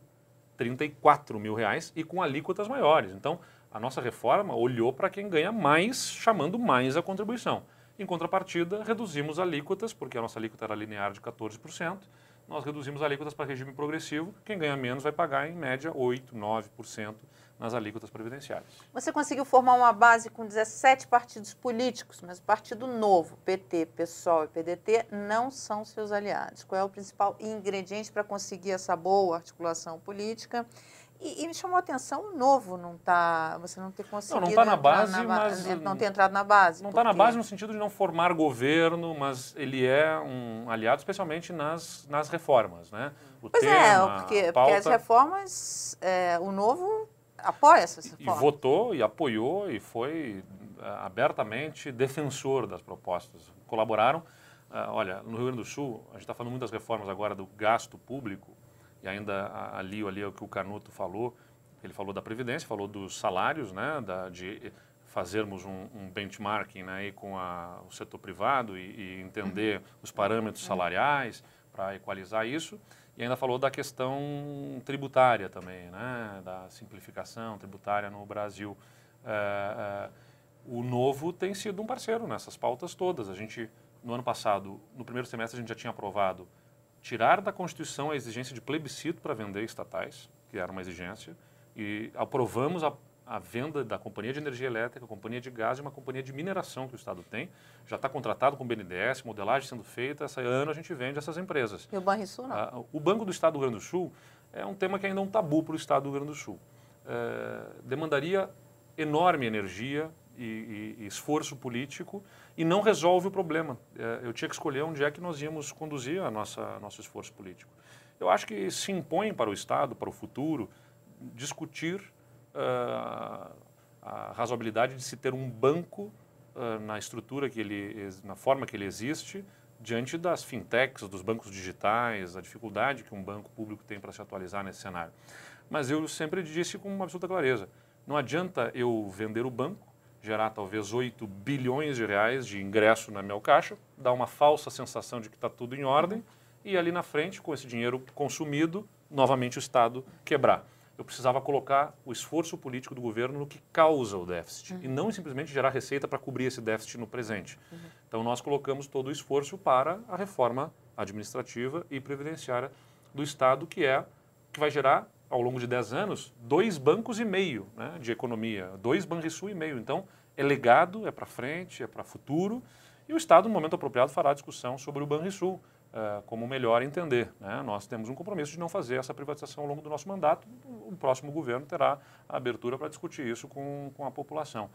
34 mil reais e com alíquotas maiores. Então, a nossa reforma olhou para quem ganha mais, chamando mais a contribuição. Em contrapartida, reduzimos alíquotas, porque a nossa alíquota era linear de 14%, nós reduzimos alíquotas para regime progressivo, quem ganha menos vai pagar em média 8, 9% nas alíquotas previdenciárias. Você conseguiu formar uma base com 17 partidos políticos, mas o Partido Novo, PT, PSOL e PDT não são seus aliados. Qual é o principal ingrediente para conseguir essa boa articulação política? E, e me chamou a atenção o novo não tá, você não ter conseguido não tá na base, ba- mas- não ter entrado na base. Não está na porque- base no sentido de não formar governo, mas ele é um aliado, especialmente nas, nas reformas. Né? O Pois é, tema, porque, a porque pauta, as reformas, é, o novo apoia essas e reformas. votou e apoiou e foi ah, abertamente defensor das propostas. Colaboraram. Ah, olha, no Rio Grande do Sul, a gente está falando muito das reformas agora do gasto público, e ainda ali, ali é o que o Canuto falou, ele falou da Previdência, falou dos salários, né, da, de fazermos um, um benchmarking né, aí com a- o setor privado e, e entender os parâmetros salariais para equalizar isso. E ainda falou da questão tributária também, né? da simplificação tributária no Brasil. É, é, o Novo tem sido um parceiro nessas pautas todas. A gente, no ano passado, no primeiro semestre, a gente já tinha aprovado tirar da Constituição a exigência de plebiscito para vender estatais, que era uma exigência, e aprovamos a, a venda da Companhia de Energia Elétrica, Companhia de Gás e uma companhia de mineração que o Estado tem. Já está contratado com o BNDES, modelagem sendo feita, esse ano a gente vende essas empresas. E o Banrisul não? Ah, o Banco do Estado do Rio Grande do Sul é um tema que ainda é um tabu para o Estado do Rio Grande do Sul. É, demandaria enorme energia, e, e, esforço político e não resolve o problema. É, eu tinha que escolher onde é que nós íamos conduzir a nossa nosso esforço político. Eu acho que se impõe para o Estado, para o futuro, discutir uh, a razoabilidade de se ter um banco uh, na estrutura que ele, na forma que ele existe, diante das fintechs, dos bancos digitais, a dificuldade que um banco público tem para se atualizar nesse cenário. Mas eu sempre disse com absoluta clareza: não adianta eu vender o banco gerar talvez 8 bilhões de reais de ingresso na meu caixa, dar uma falsa sensação de que está tudo em ordem e ali na frente, com esse dinheiro consumido, novamente o Estado quebrar. Eu precisava colocar o esforço político do governo no que causa o déficit uhum. e não simplesmente gerar receita para cobrir esse déficit no presente. Uhum. Então nós colocamos todo o esforço para a reforma administrativa e previdenciária do Estado, que é que vai gerar ao longo de 10 anos, dois bancos e meio né, de economia, dois Banrisul e meio. Então, é legado, é para frente, é para futuro, e o Estado, no momento apropriado, fará discussão sobre o Banrisul, uh, como melhor entender. Né? Nós temos um compromisso de não fazer essa privatização ao longo do nosso mandato. O próximo governo terá a abertura para discutir isso com, com a população.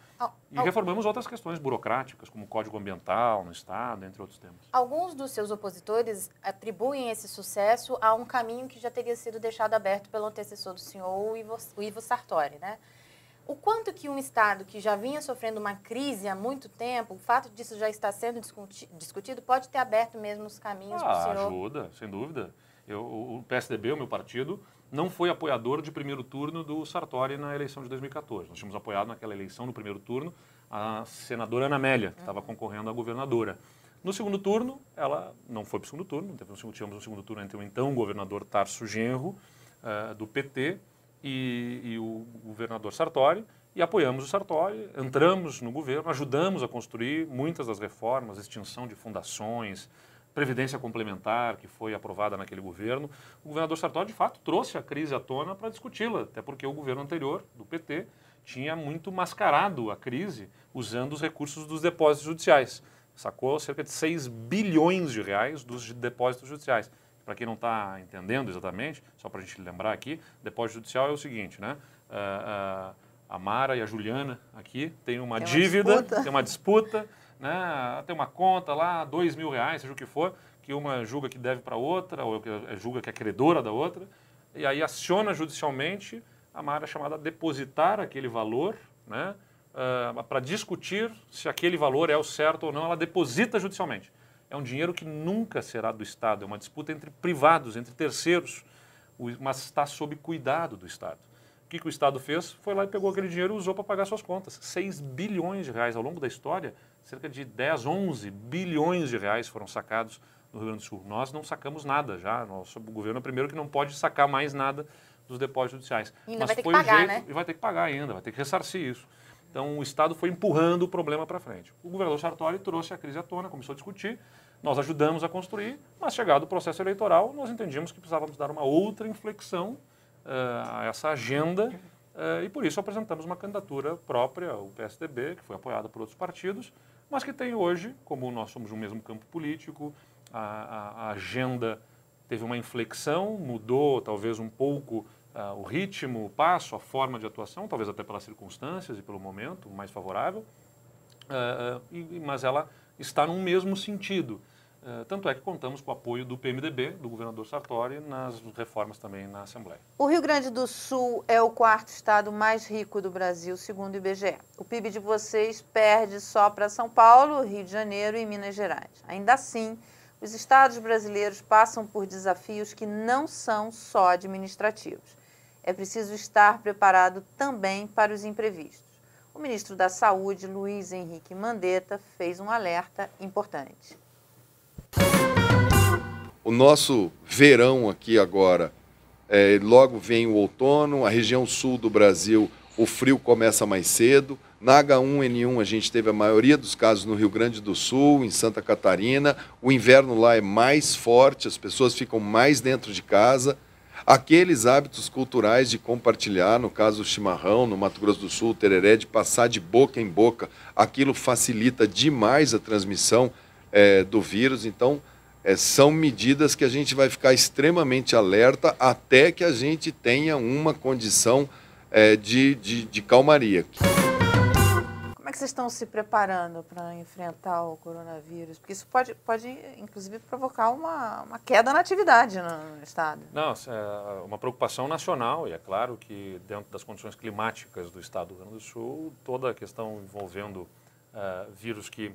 e reformamos outras questões burocráticas, como o Código Ambiental no Estado, entre outros temas. Alguns dos seus opositores atribuem esse sucesso a um caminho que já teria sido deixado aberto pelo antecessor do senhor, o Ivo, o Ivo Sartori, né? O quanto que um Estado que já vinha sofrendo uma crise há muito tempo, o fato disso já estar sendo discutido, pode ter aberto mesmo os caminhos ah, para o senhor? ajuda, sem dúvida. Eu, o PSDB, o meu partido, não foi apoiador de primeiro turno do Sartori na eleição de 2014. Nós tínhamos apoiado naquela eleição, no primeiro turno, a senadora Ana Amélia, que estava uhum. concorrendo à governadora. No segundo turno, ela não foi para o segundo turno, tivemos um segundo turno entre o então governador Tarso Genro, uh, do PT, e, e o governador Sartori, e apoiamos o Sartori, entramos no governo, ajudamos a construir muitas das reformas, extinção de fundações, previdência complementar que foi aprovada naquele governo. O governador Sartori, de fato, trouxe a crise à tona para discuti-la, até porque o governo anterior, do PT, tinha muito mascarado a crise usando os recursos dos depósitos judiciais. Sacou cerca de 6 bilhões de reais dos depósitos judiciais para quem não está entendendo exatamente, só para a gente lembrar aqui, depósito judicial é o seguinte, né? Uh, uh, a Mara e a Juliana aqui têm uma tem dívida, uma tem uma disputa, né? tem uma conta lá, dois mil reais, seja o que for, que uma julga que deve para outra, ou julga que é credora da outra, e aí aciona judicialmente a Mara é chamada a depositar aquele valor, né? Uh, para discutir se aquele valor é o certo ou não, ela deposita judicialmente é um dinheiro que nunca será do Estado, é uma disputa entre privados, entre terceiros, mas está sob cuidado do Estado. O que, que o Estado fez? Foi lá e pegou aquele dinheiro e usou para pagar suas contas. 6 bilhões de reais ao longo da história, cerca de 10, 11 bilhões de reais foram sacados no Rio Grande do Sul. Nós não sacamos nada já. Nosso governo é o primeiro que não pode sacar mais nada dos depósitos judiciais. E ainda Mas vai ter que pagar, jeito, né? E vai ter que pagar ainda, vai ter que ressarcir isso. Então, o Estado foi empurrando o problema para frente. O governador Sartori trouxe a crise à tona, começou a discutir, nós ajudamos a construir, mas chegado o processo eleitoral, nós entendíamos que precisávamos dar uma outra inflexão uh, a essa agenda uh, e por isso apresentamos uma candidatura própria, o PSDB, que foi apoiada por outros partidos, mas que tem hoje, como nós somos um mesmo campo político, a, a, a agenda teve uma inflexão, mudou talvez um pouco uh, o ritmo, o passo, a forma de atuação, talvez até pelas circunstâncias e pelo momento mais favorável, uh, e, mas ela está num mesmo sentido. Uh, tanto é que contamos com o apoio do PMDB, do governador Sartori, nas reformas também na Assembleia. O Rio Grande do Sul é o quarto estado mais rico do Brasil, segundo o IBGE. O PIB de vocês perde só para São Paulo, Rio de Janeiro e Minas Gerais. Ainda assim, os estados brasileiros passam por desafios que não são só administrativos é preciso estar preparado também para os imprevistos. O ministro da Saúde, Luiz Henrique Mandetta, fez um alerta importante. o nosso verão aqui agora, é, logo vem o outono, a região sul do Brasil, o frio começa mais cedo. Na H1N1 a gente teve a maioria dos casos no Rio Grande do Sul, em Santa Catarina. O inverno lá é mais forte, as pessoas ficam mais dentro de casa. Aqueles hábitos culturais de compartilhar, no caso o chimarrão, no Mato Grosso do Sul, o tereré, de passar de boca em boca, aquilo facilita demais a transmissão é, do vírus. Então, é, são medidas que a gente vai ficar extremamente alerta até que a gente tenha uma condição é, de, de, de calmaria que vocês estão se preparando para enfrentar o coronavírus? Porque isso pode, pode inclusive, provocar uma, uma queda na atividade no, estado. Não, é uma preocupação nacional, e é claro que, dentro das condições climáticas do estado do Rio Grande do Sul, toda a questão envolvendo uh, vírus que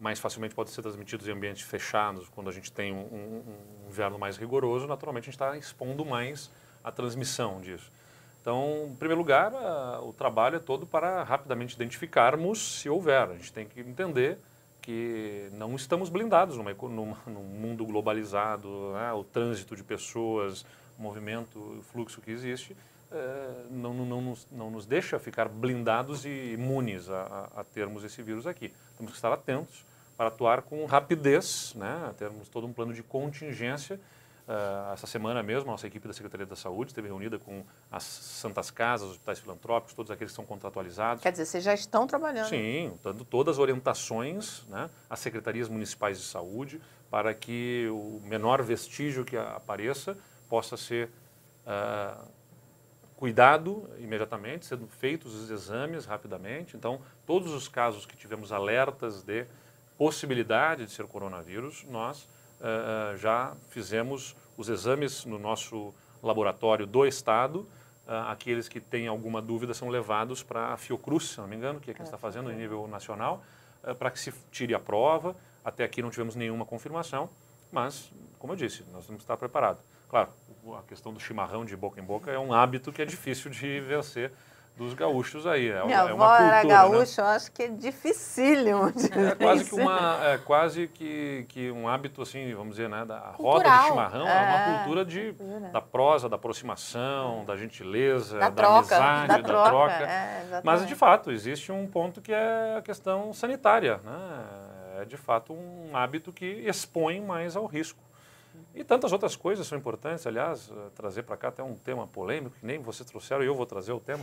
mais facilmente podem ser transmitidos em ambientes fechados, quando a gente tem um, um, um inverno mais rigoroso, naturalmente a gente está expondo mais a transmissão disso. Então, em primeiro lugar, a, o trabalho é todo para rapidamente identificarmos se houver. A gente tem que entender que não estamos blindados numa, numa, num mundo globalizado, né? o trânsito de pessoas, o movimento, o fluxo que existe, é, não, não, não, nos, não, nos, deixa ficar blindados e imunes a, a, a, termos esse vírus aqui. Temos que estar atentos para atuar com rapidez, né? termos todo um plano de contingência Uh, essa semana mesmo, a nossa equipe da Secretaria da Saúde esteve reunida com as Santas Casas, os hospitais filantrópicos, todos aqueles que são contratualizados. Quer dizer, vocês já estão trabalhando? Sim, dando todas as orientações né, às secretarias municipais de saúde para que o menor vestígio que apareça possa ser uh, cuidado imediatamente, sendo feitos os exames rapidamente. Então, todos os casos que tivemos alertas de possibilidade de ser coronavírus, nós uh, já fizemos os exames no nosso laboratório do Estado. Uh, aqueles que têm alguma dúvida são levados para a Fiocruz, se não me engano, que é quem está fazendo em nível nacional, uh, para que se tire a prova. Até aqui não tivemos nenhuma confirmação, mas, como eu disse, nós temos que estar preparados. Claro, a questão do chimarrão de boca em boca é um hábito que é difícil de vencer dos gaúchos aí. É, Minha é avó uma era cultura, gaúcha, né? eu acho que é dificílimo de É quase que uma, é quase que, que um hábito assim, vamos dizer, né, da roda Cultural. de chimarrão é, uma É, cultura de cultura. da prosa, da aproximação, da gentileza, Da da, troca. amizade, da da, troca. troca. é, Mas de fato existe um ponto que é a questão sanitária, né? É de fato um hábito que expõe mais ao risco. E tantas outras coisas são importantes, aliás, eh, trazer para cá até um tema polêmico, que nem vocês trouxeram e eu vou trazer o tema.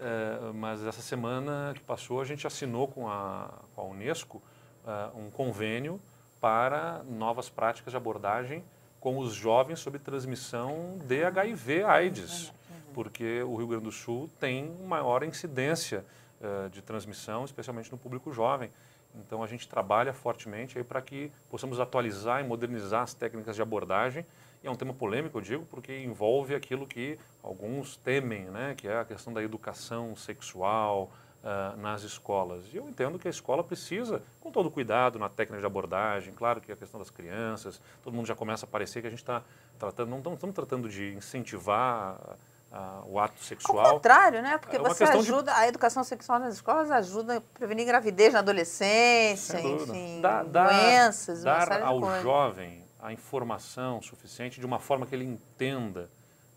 É, mas essa semana que passou, a gente assinou com a, com a Unesco é, um convênio para novas práticas de abordagem com os jovens sobre transmissão de HIV AIDS, porque o Rio Grande do Sul tem maior incidência é, de transmissão, especialmente no público jovem. Então a gente trabalha fortemente para que possamos atualizar e modernizar as técnicas de abordagem. E é um tema polêmico, eu digo, porque envolve aquilo que alguns temem, né, que é a questão da educação sexual ah, nas escolas. E eu entendo que a escola precisa, com todo cuidado na técnica de abordagem, claro que a questão das crianças, todo mundo já começa a parecer que a gente está tratando, não estamos tratando de incentivar o ato Ao sexual. contrário, né? Porque É você questão de- ajuda, a educação sexual nas escolas ajuda a prevenir gravidez na adolescência, enfim, Dá- dá- doenças, dar ao coisas. jovem a informação suficiente de uma forma que ele entenda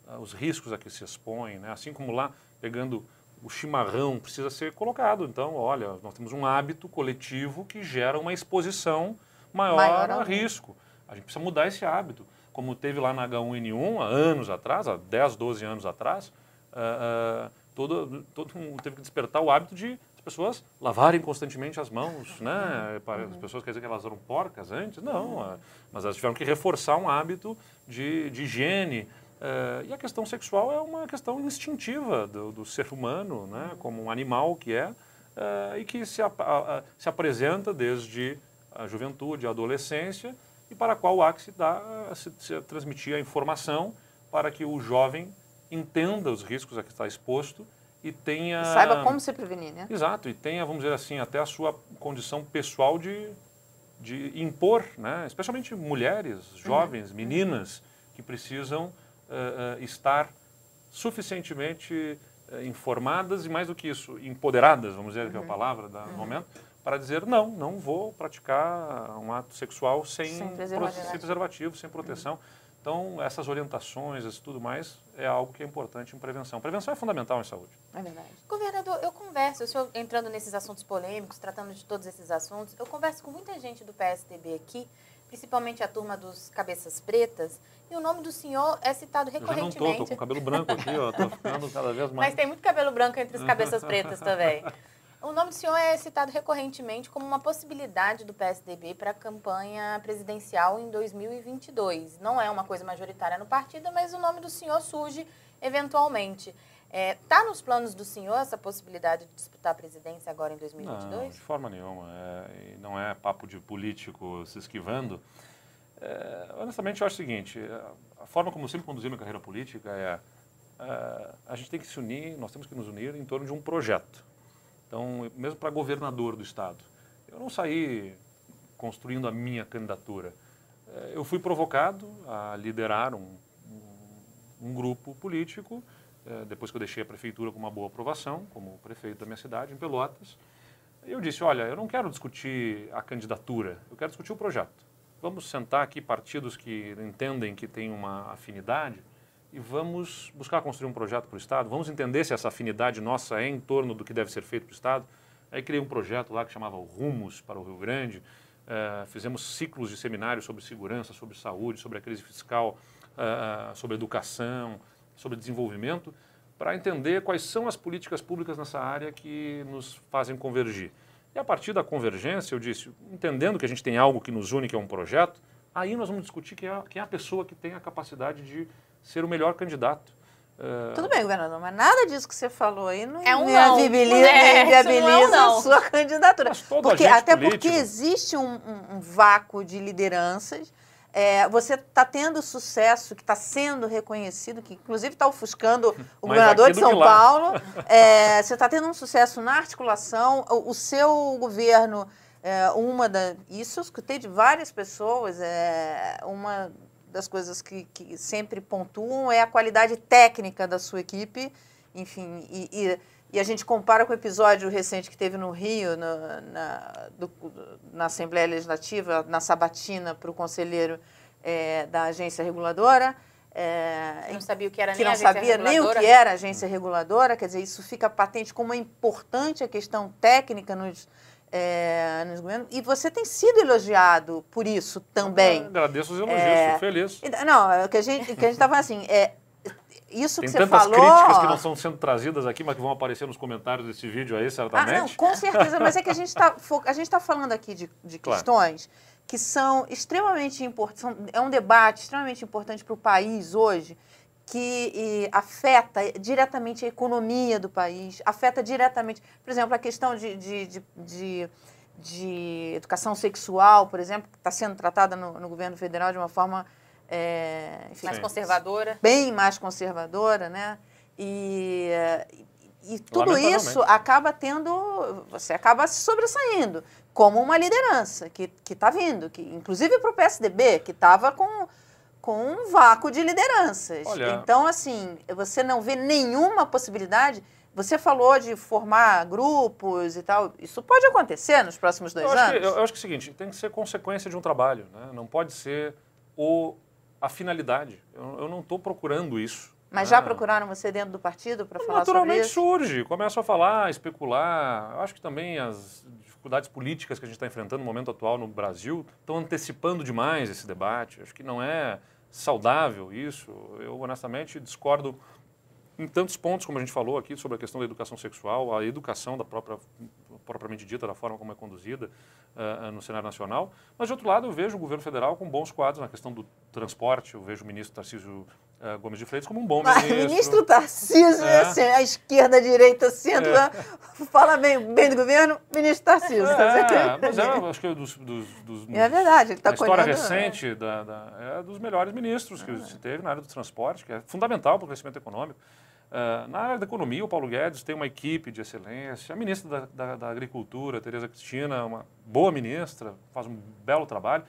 ah, os riscos a que se expõe, né? assim como lá pegando o chimarrão precisa ser colocado. Então, olha, nós temos um hábito coletivo que gera uma exposição maior, Maior a ao risco. A gente precisa mudar esse hábito. Como teve lá na H1N1 há anos atrás, há 10, 12 anos atrás, ah, ah, todo, todo mundo teve que despertar o hábito de as pessoas lavarem constantemente as mãos, né? Para- As pessoas quer dizer que elas eram porcas antes? Não, ah, mas elas tiveram que reforçar um hábito de, de higiene. Ah, e a questão sexual é uma questão instintiva do, do ser humano, né? Como um animal que é, e que se, a- a- se apresenta desde a juventude, a adolescência, e para a qual que se, dá, se, se transmitir a informação para que o jovem entenda os riscos a que está exposto e tenha... E saiba como se prevenir, né? Exato, e tenha, vamos dizer assim, até a sua condição pessoal de, de impor, né? especialmente mulheres, jovens, meninas, que precisam eh, eh, estar suficientemente eh, informadas e, mais do que isso, empoderadas, vamos dizer que é a palavra da- no momento, para dizer não, não vou praticar um ato sexual sem, Sem preservativo. sem, preservativo, sem proteção. Então, essas orientações, isso tudo mais, é algo que é importante em prevenção. Prevenção é fundamental em saúde. É verdade. Governador, eu converso, o senhor entrando nesses assuntos polêmicos, tratando de todos esses assuntos, eu converso com muita gente do PSDB aqui, principalmente a turma dos cabeças pretas, e o nome do senhor é citado Eu já não recorrentemente. estou, estou com cabelo branco aqui, ó, estou ficando cada vez mais... Mas tem muito cabelo branco entre os cabeças pretas também. O nome do senhor é citado recorrentemente como uma possibilidade do PSDB para a campanha presidencial em 2022. Não é uma coisa majoritária no partido, mas o nome do senhor surge eventualmente. Está nos planos do senhor essa possibilidade de disputar a presidência agora em Não, 2022? de forma nenhuma. É, não é papo de político se esquivando. É, honestamente, eu acho o seguinte: é, a forma como eu sempre conduzi minha carreira política é, é, a gente tem que se unir, nós temos que nos unir em torno de um projeto. Então, mesmo para governador do estado, eu não saí construindo a minha candidatura. É, eu fui provocado a liderar um, um, grupo político eh, depois que eu deixei a prefeitura com uma boa aprovação, como prefeito da minha cidade, em Pelotas, eu disse, olha, eu não quero discutir a candidatura, eu quero discutir o projeto. Vamos sentar aqui partidos que entendem que tem uma afinidade e vamos buscar construir um projeto para o Estado, vamos entender se essa afinidade nossa é em torno do que deve ser feito para o Estado. Aí criei um projeto lá que chamava Rumos para o Rio Grande, eh, fizemos ciclos de seminários sobre segurança, sobre saúde, sobre a crise fiscal, ah, sobre educação, sobre desenvolvimento, para entender quais são as políticas públicas nessa área que nos fazem convergir. E a partir da convergência, eu disse, entendendo que a gente tem algo que nos une, que é um projeto, aí nós vamos discutir quem é, quem é a pessoa que tem a capacidade de ser o melhor candidato. Eh, Tudo bem, governador, mas nada disso que você falou aí não É um não. inviabiliza, É, não é um não. a sua candidatura. Mas Porque, até político- porque existe um, um- um vácuo de lideranças. É, você está tendo sucesso, que está sendo reconhecido, que inclusive está ofuscando o Mais governador de São. Paulo. É, você está tendo um sucesso na articulação. O, o seu governo, é, uma da. Isso eu escutei de várias pessoas. É, uma das coisas que, que sempre pontuam é a qualidade técnica da sua equipe. Enfim, e, e, e a gente compara com o episódio recente que teve no Rio, na, na, do- na Assembleia Legislativa, na sabatina para o conselheiro é, da agência reguladora. é, não sabia o que era que nem não sabia nem o que era a agência reguladora, quer dizer, isso fica patente como é importante a questão técnica nos, é, nos governos. E você tem sido elogiado por isso também. Agradeço os elogios, É, fico feliz. Não, é o que a gente que a gente está falando assim, é, isso Tem que você tantas falou... críticas que não estão sendo trazidas aqui, mas que vão aparecer nos comentários desse vídeo aí, Ah, certamente. não, com certeza, mas é que a gente está tá falando aqui de, de Claro. questões que são extremamente importantes, são- é um debate extremamente importante para o país hoje, que e, afeta diretamente a economia do país, afeta diretamente, por exemplo, a questão de, de, de, de- de educação sexual, por exemplo, que está sendo tratada no, no governo federal de uma forma é, enfim, Mais conservadora. bem mais conservadora, né? E, eh, e, tudo isso acaba tendo, você acaba se sobressaindo como uma liderança que está vindo, que inclusive para o PSDB, que estava com, com um vácuo de lideranças. Olha- Então, assim, você não vê nenhuma possibilidade. Você falou de formar grupos e tal. Isso pode acontecer nos próximos dois Eu acho, que, anos? eu, eu acho que é o seguinte, tem que ser consequência de um trabalho, né? não pode ser o, a finalidade. Eu, eu não estou procurando isso. Mas né? já procuraram você dentro do partido para falar sobre Naturalmente isso? surge, começam a falar, a especular. Eu acho que também as dificuldades políticas que a gente está enfrentando no momento atual no Brasil estão antecipando demais esse debate. Acho que não é saudável isso. Eu, honestamente, discordo em tantos pontos, como a gente falou aqui, sobre a questão da educação sexual, a educação da própria, propriamente dita, da forma como é conduzida ah, no cenário nacional. Mas, de outro lado, eu vejo o governo federal com bons quadros na questão do transporte. Eu vejo o ministro Tarcísio ah, Gomes de Freitas como um bom Mas, ministro. ministro Tarcísio, É. assim, a esquerda, a direita, centro, É. fala bem, bem do governo, ministro Tarcísio. tá É, certo? mas é, acho que é dos, dos, dos É verdade, ele está a história colhendo- recente da, da- é dos melhores ministros que se teve na área do transporte, que é fundamental para o crescimento econômico. Ah, na área da economia, o Paulo Guedes tem uma equipe de excelência. A ministra da, da- da Agricultura, Tereza Cristina, uma boa ministra, faz um belo trabalho.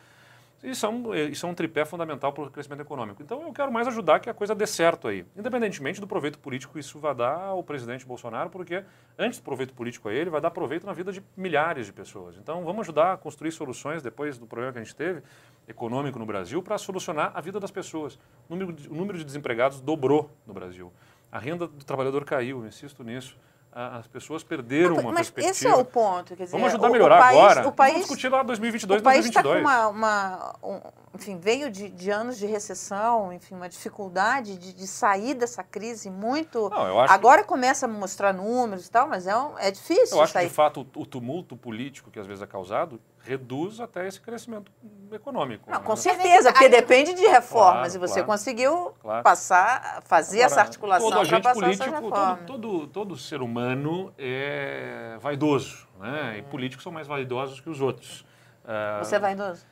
Isso é, um, isso é um tripé fundamental para o crescimento econômico. Então eu quero mais ajudar que a coisa dê certo aí. Independentemente do proveito político que isso vai dar ao presidente Bolsonaro, porque antes do proveito político a ele, vai dar proveito na vida de milhares de pessoas. Então vamos ajudar a construir soluções depois do problema que a gente teve, econômico no Brasil, para solucionar a vida das pessoas. O número, de, o número de desempregados dobrou no Brasil. A renda do trabalhador caiu, insisto nisso as pessoas perderam mas, uma mas perspectiva. esse é o ponto. Dizer, Vamos ajudar o, a melhorar o país, agora. O país, Vamos discutir lá 2022, o país 2022. está com uma, uma um, enfim, veio de, de, anos de recessão, enfim, uma dificuldade de, de sair dessa crise muito. Não, agora que... começa a mostrar números e tal, mas é, um, é difícil. Eu acho sair. que de fato o, o tumulto político que às vezes é causado reduz até esse crescimento econômico. Não, né? com certeza, porque depende de reformas Claro, e você claro. conseguiu Claro. passar, fazer Agora, essa articulação todo para agente passar político, essas reformas. todo, todo, todo ser humano é vaidoso, né? E políticos são mais vaidosos que os outros. Ah, Você é vaidoso?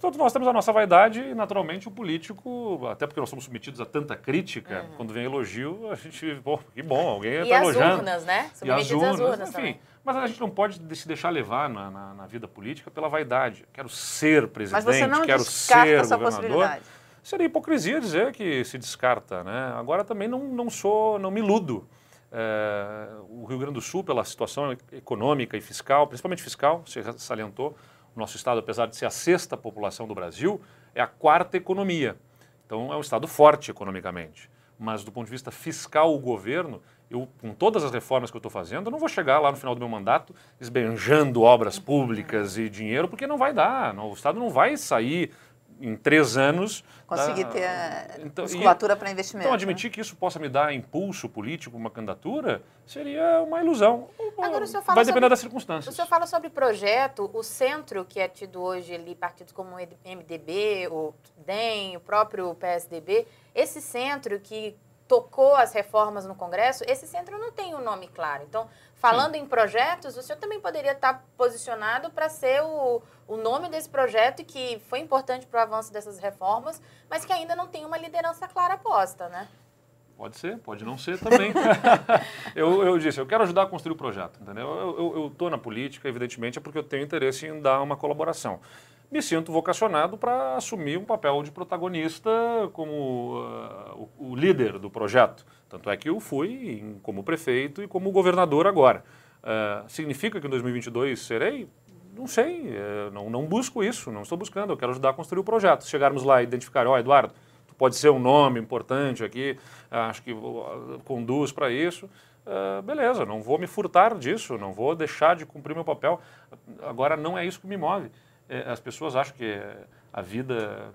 Todos nós temos a nossa vaidade e, naturalmente, o político, até porque nós somos submetidos a tanta crítica, quando vem elogio, a gente, pô, que bom, alguém E está as elogiando. urnas, né? E as Submetidas às urnas, urnas enfim. também. Mas a gente não pode de- se deixar levar na, na- na vida política pela vaidade. Quero ser presidente, Mas você não quero ser governador. Seria hipocrisia dizer que se descarta, né? Agora também não, não sou, não me iludo. É, o Rio Grande do Sul, pela situação econômica e fiscal, principalmente fiscal, você salientou, o nosso estado, apesar de ser a sexta população do Brasil, é a quarta economia. Então é um estado forte economicamente. Mas do ponto de vista fiscal, o governo, eu, com todas as reformas que eu estou fazendo, eu não vou chegar lá no final do meu mandato esbanjando obras públicas e dinheiro, porque não vai dar. não- o Estado não vai sair em três anos. Conseguir da- ter eh, Então, musculatura para investimento. Então, né? admitir que isso possa me dar impulso político, uma candidatura, seria uma ilusão. Agora, o senhor fala Vai depender sobre- das O circunstâncias. senhor fala sobre projeto, o centro que é tido hoje ali, partidos como o MDB, o DEM, o próprio PSDB, esse centro que tocou as reformas no Congresso, esse centro não tem um nome claro. Então, falando em projetos, o senhor também poderia estar posicionado para ser o, o nome desse projeto que foi importante para o avanço dessas reformas, mas que ainda não tem uma liderança clara posta, né? Pode ser, pode não ser também. eu, eu disse, eu quero ajudar a construir o projeto, entendeu? Eu estou na política, evidentemente, é porque eu tenho interesse em dar uma colaboração. Me sinto vocacionado para assumir um papel de protagonista como ah, o, o líder do projeto. Tanto é que eu fui em- como prefeito e como governador agora. Ah, significa que em 2022 serei? Não sei, eh, não, não busco isso, não estou buscando, eu quero ajudar a construir o projeto. Se chegarmos lá e identificar, ó, Eduardo, tu pode ser um nome importante aqui, acho que uh, conduz para isso, uh, beleza, não vou me furtar disso, não vou deixar de cumprir meu papel. Agora, não é isso que me move. É, as pessoas acham que a vida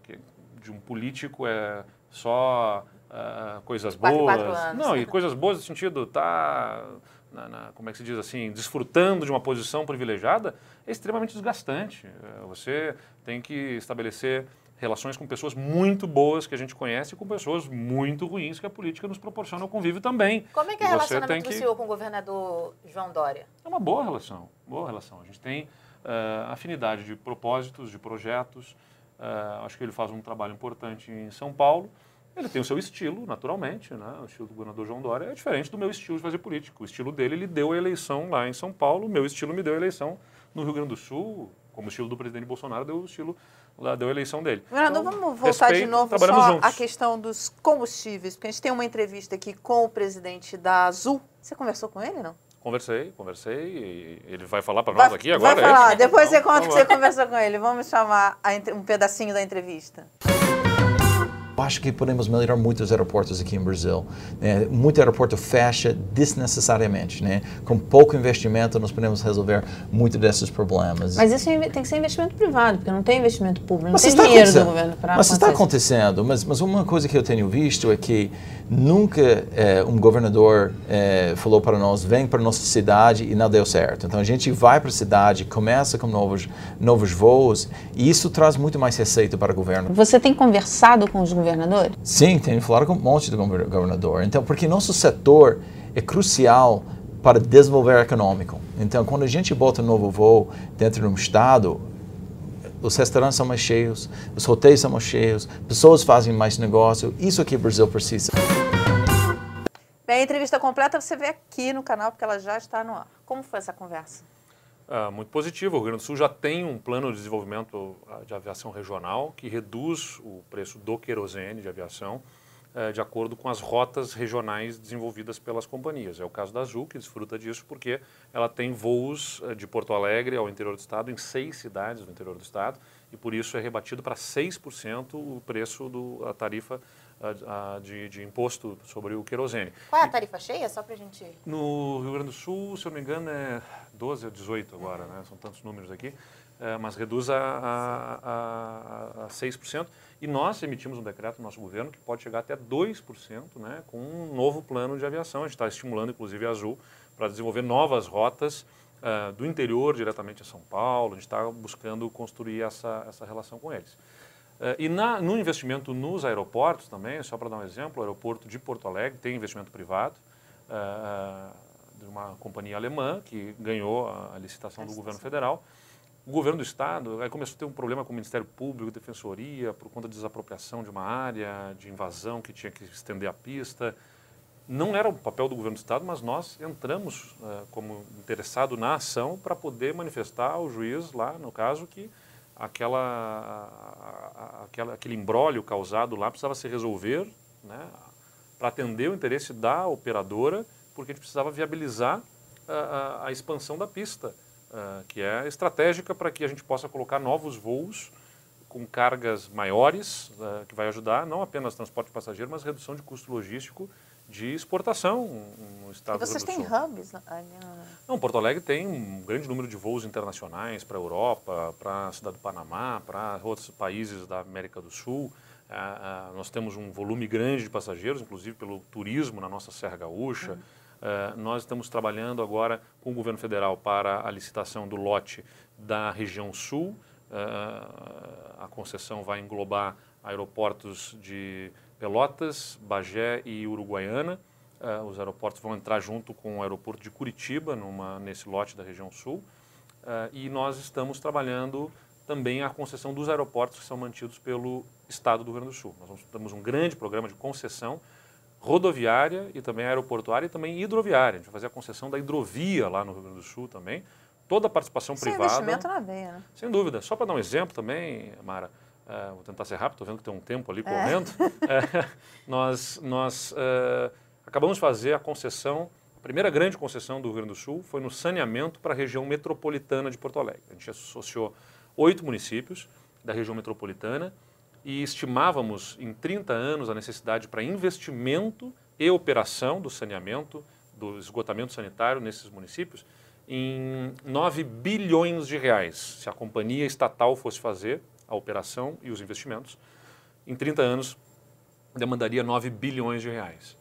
de um político é só uh, coisas Quatro, boas. quatro anos. Não, e coisas boas no sentido, tá, na, na- como é que se diz assim, desfrutando de uma posição privilegiada, é extremamente desgastante. É, Você tem que estabelecer relações com pessoas muito boas que a gente conhece e com pessoas muito ruins que a política nos proporciona o convívio também. Como é que é o relacionamento do que- senhor com o governador João Dória? É uma boa relação, boa relação. A gente tem eh, afinidade de propósitos, de projetos. Eh, acho que ele faz um trabalho importante em São Paulo. Ele tem o seu estilo, naturalmente, né? O estilo do governador João Dória é diferente do meu estilo de fazer política. O estilo dele, ele deu a eleição lá em São Paulo. O meu estilo me deu a eleição no Rio Grande do Sul. Como o estilo do presidente Bolsonaro deu o estilo lá, deu a eleição dele. Governador, Então, vamos voltar de respeito, novo trabalhamos só juntos. à questão dos combustíveis, porque a gente tem uma entrevista aqui com o presidente da Azul. Você conversou com ele, não? Conversei, conversei. e Ele vai falar para nós aqui agora? Vai é falar, isso? depois você conta que você conversou com ele. Vamos chamar um pedacinho da entrevista. Acho que podemos melhorar muitos aeroportos aqui em Brasil. né? muito aeroporto fecha desnecessariamente. Né? Com pouco investimento, nós podemos resolver muitos desses problemas. Mas isso tem que ser investimento privado, porque não tem investimento público, não Mas tem está dinheiro do governo para Mas está acontecendo. Mas, mas uma coisa que eu tenho visto é que nunca eh, um governador eh, falou para nós, vem para nossa cidade e não deu certo. Então a gente vai para a cidade, começa com novos, novos voos e isso traz muito mais receita para o governo. Você tem conversado com os governadores? Sim, tenho falado com um monte de gover- governador. Então, porque nosso setor é crucial para desenvolver econômico. Então, quando a gente bota um novo voo dentro de um estado, os restaurantes são mais cheios, os hotéis são mais cheios, pessoas fazem mais negócio. Isso é que o Brasil precisa. Bem, a entrevista completa você vê aqui no canal, porque ela já está no ar. Como foi essa conversa? Ah, muito positivo. O Rio Grande do Sul já tem um plano de desenvolvimento ah, de aviação regional que reduz o preço do querosene de aviação eh, de acordo com as rotas regionais desenvolvidas pelas companhias. É o caso da Azul, que desfruta disso porque ela tem voos eh, de Porto Alegre ao interior do estado, em seis cidades do interior do estado, e por isso é rebatido para 6% o preço da tarifa de, de, imposto sobre o querosene. Qual é a tarifa cheia, só para a gente... No Rio Grande do Sul, se eu não me engano, é 12 a 18 agora, uhum. né? são tantos números aqui, é, mas reduz a, a, a, a 6%. E nós emitimos um decreto no nosso governo que pode chegar até 2%, né, com um novo plano de aviação. A gente está estimulando, inclusive, a Azul para desenvolver novas rotas uh, do interior diretamente a São Paulo. A gente está buscando construir essa, essa relação com eles. Uh, e na, no investimento nos aeroportos também, só para dar um exemplo, o aeroporto de Porto Alegre tem investimento privado uh, de uma companhia alemã que ganhou a, a licitação do governo federal o governo do Estado aí começou a ter um problema com o Ministério Público, Defensoria, por conta de desapropriação de uma área, de invasão que tinha que estender a pista. Não era o papel do governo do Estado, mas nós entramos uh, como interessado na ação para poder manifestar ao juiz lá, no caso, que aquela, a, a, aquela, aquele embrólio causado lá precisava se resolver né, para atender o interesse da operadora, porque a gente precisava viabilizar a, a expansão da pista. Ah, que é estratégica para que a gente possa colocar novos voos com cargas maiores, uh, que vai ajudar não apenas transporte passageiro, mas redução de custo logístico de exportação no estado e vocês do Rio têm hubs Não, Porto Alegre tem um grande número de voos internacionais para a Europa, para a cidade do Panamá, para outros países da América do Sul. Uh, nós temos um volume grande de passageiros, inclusive pelo turismo na nossa Serra Gaúcha. Uhum. Uh, nós estamos trabalhando agora com o governo federal para a licitação do lote da região sul. A concessão vai englobar aeroportos de Pelotas, Bagé e Uruguaiana. Uh, os aeroportos vão entrar junto com o aeroporto de Curitiba, numa, nesse lote da região sul. e nós estamos trabalhando também a concessão dos aeroportos que são mantidos pelo Estado do Rio Grande do Sul. Nós temos um grande programa de concessão rodoviária e também aeroportuária e também hidroviária. A gente vai fazer a concessão da hidrovia lá no Rio Grande do Sul também. Toda a participação Sem privada. investimento na veia, né? Sem dúvida. Só para dar um exemplo também, Mara, uh, vou tentar ser rápido, estou vendo que tem um tempo ali correndo. É. Nós nós uh, acabamos de fazer a concessão, a primeira grande concessão do Rio Grande do Sul foi no saneamento para a região metropolitana de Porto Alegre. A gente associou oito municípios da região metropolitana e estimávamos em 30 anos a necessidade para investimento e operação do saneamento, do esgotamento sanitário nesses municípios, em 9 bilhões de reais. Se a companhia estatal fosse fazer a operação e os investimentos, em 30 anos demandaria 9 bilhões de reais.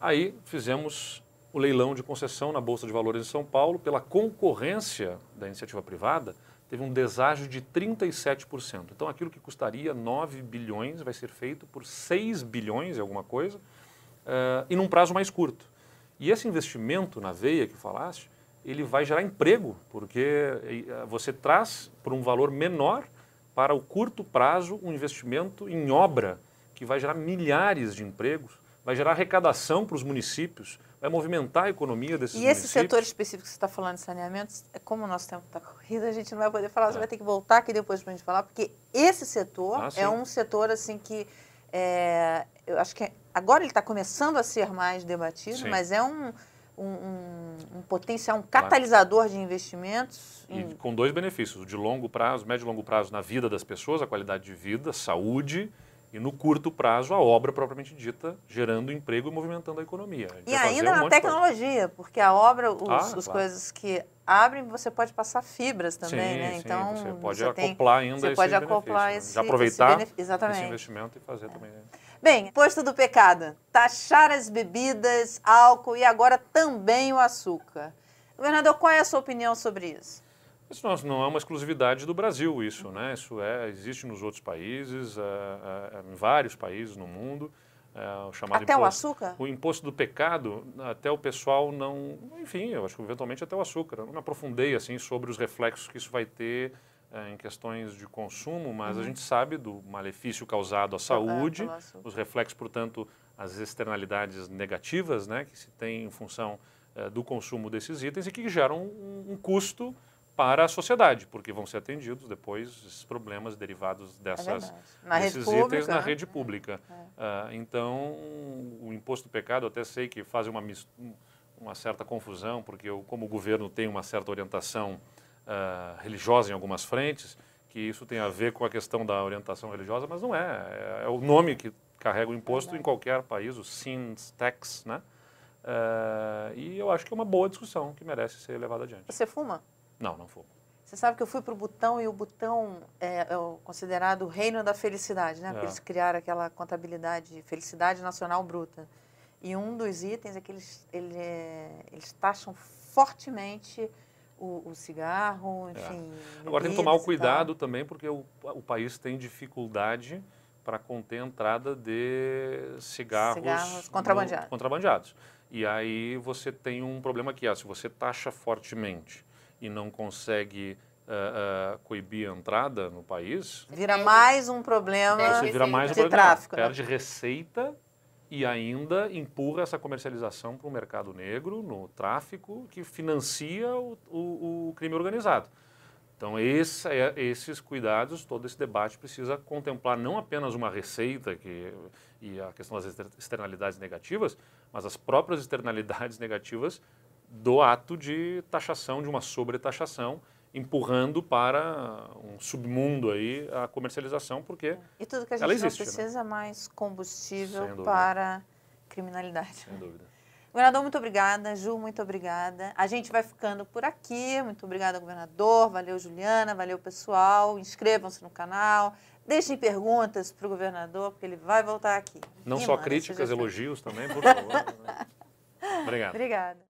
Aí fizemos o leilão de concessão na Bolsa de Valores de São Paulo pela concorrência da iniciativa privada teve um deságio de 37%. Então, aquilo que custaria 9 bilhões vai ser feito por 6 bilhões e alguma coisa, uh, e num prazo mais curto. E esse investimento na veia que falaste, ele vai gerar emprego, porque eh, você traz por um valor menor para o curto prazo um investimento em obra que vai gerar milhares de empregos, vai gerar arrecadação para os municípios, vai movimentar a economia desses E esse setor específico que você está falando de saneamento, é como o nosso tempo está corrido, a gente não vai poder falar, é. você vai ter que voltar aqui depois para a gente falar, porque esse setor ah, é um setor assim que é, eu acho que agora ele está começando a ser mais debatido, sim. mas é um, um, um, um, potencial, um catalisador claro. de investimentos. Em... com dois benefícios, de longo prazo, médio e longo prazo na vida das pessoas, a qualidade de vida, saúde e no curto prazo, a obra propriamente dita, gerando emprego e movimentando a economia. A e ainda um na tecnologia, porque a obra, os, ah, as claro. coisas que abrem, você pode passar fibras também, sim, né? Sim, então você pode você acoplar tem, ainda Você pode acoplar esse, aproveitar esse, esse, investimento e fazer é. também. Bem, posto do pecado, taxar as bebidas, álcool e agora também o açúcar. Governador, qual é a sua opinião sobre isso? Isso não, não é uma exclusividade do Brasil, isso, né? Isso é, existe nos outros países, é, é, em vários países no mundo. É, o chamado até imposto, o açúcar? O imposto do pecado, até o pessoal não... Enfim, eu acho que eventualmente até o açúcar. Eu não me aprofundei assim, sobre os reflexos que isso vai ter é, em questões de consumo, mas uhum. a gente sabe do malefício causado à saúde, os reflexos, portanto, as externalidades negativas né, que se tem em função é, do consumo desses itens e que geram um, um custo para a sociedade, porque vão ser atendidos depois esses problemas derivados É dessas, rede desses pública. itens na né? rede pública. Ah, então, o imposto do pecado, eu até sei que faz uma, uma certa confusão, porque eu, como o governo tem uma certa orientação ah, religiosa em algumas frentes, que isso tem a ver com a questão da orientação religiosa, mas não é. É, é o nome que carrega o imposto em qualquer país, o SINS tax, né? Ah, e eu acho que é uma boa discussão que merece ser levada adiante. Você fuma? Não, não fumo. Você sabe que eu fui para o Butão e o Butão é, é o considerado o reino da felicidade, né? Porque É. eles criaram aquela contabilidade, felicidade nacional bruta. E um dos itens é que eles, ele, é, eles taxam fortemente o, o cigarro, enfim. É. Agora tem que tomar o cuidado também, porque o, o país tem dificuldade para conter a entrada de cigarros, Cigarros no- contrabandeados. contrabandeados. E aí você tem um problema que é, se você taxa fortemente e não consegue ah, ah, coibir a entrada no país. Vira mais um problema. Vira mais um de problema. tráfico, né? Perde receita e ainda empurra essa comercialização para o mercado negro, no tráfico, que financia o, o- o crime organizado. Então, esse, é- esses cuidados, todo esse debate precisa contemplar não apenas uma receita que, e a questão das exter- externalidades negativas, mas as próprias externalidades negativas do ato de taxação, de uma sobretaxação, empurrando para um submundo aí a comercialização, porque, E tudo que a gente Ela não existe, né? precisa mais combustível para criminalidade. sem dúvida. Governador, muito obrigada. Ju, muito obrigada. A gente vai ficando por aqui. Muito obrigada, governador. Valeu, Juliana. Valeu, pessoal. Inscrevam-se no canal. Deixem perguntas para o governador, porque ele vai voltar aqui. Não Ih, só mano, críticas, elogios também, por favor. Obrigado. Obrigada.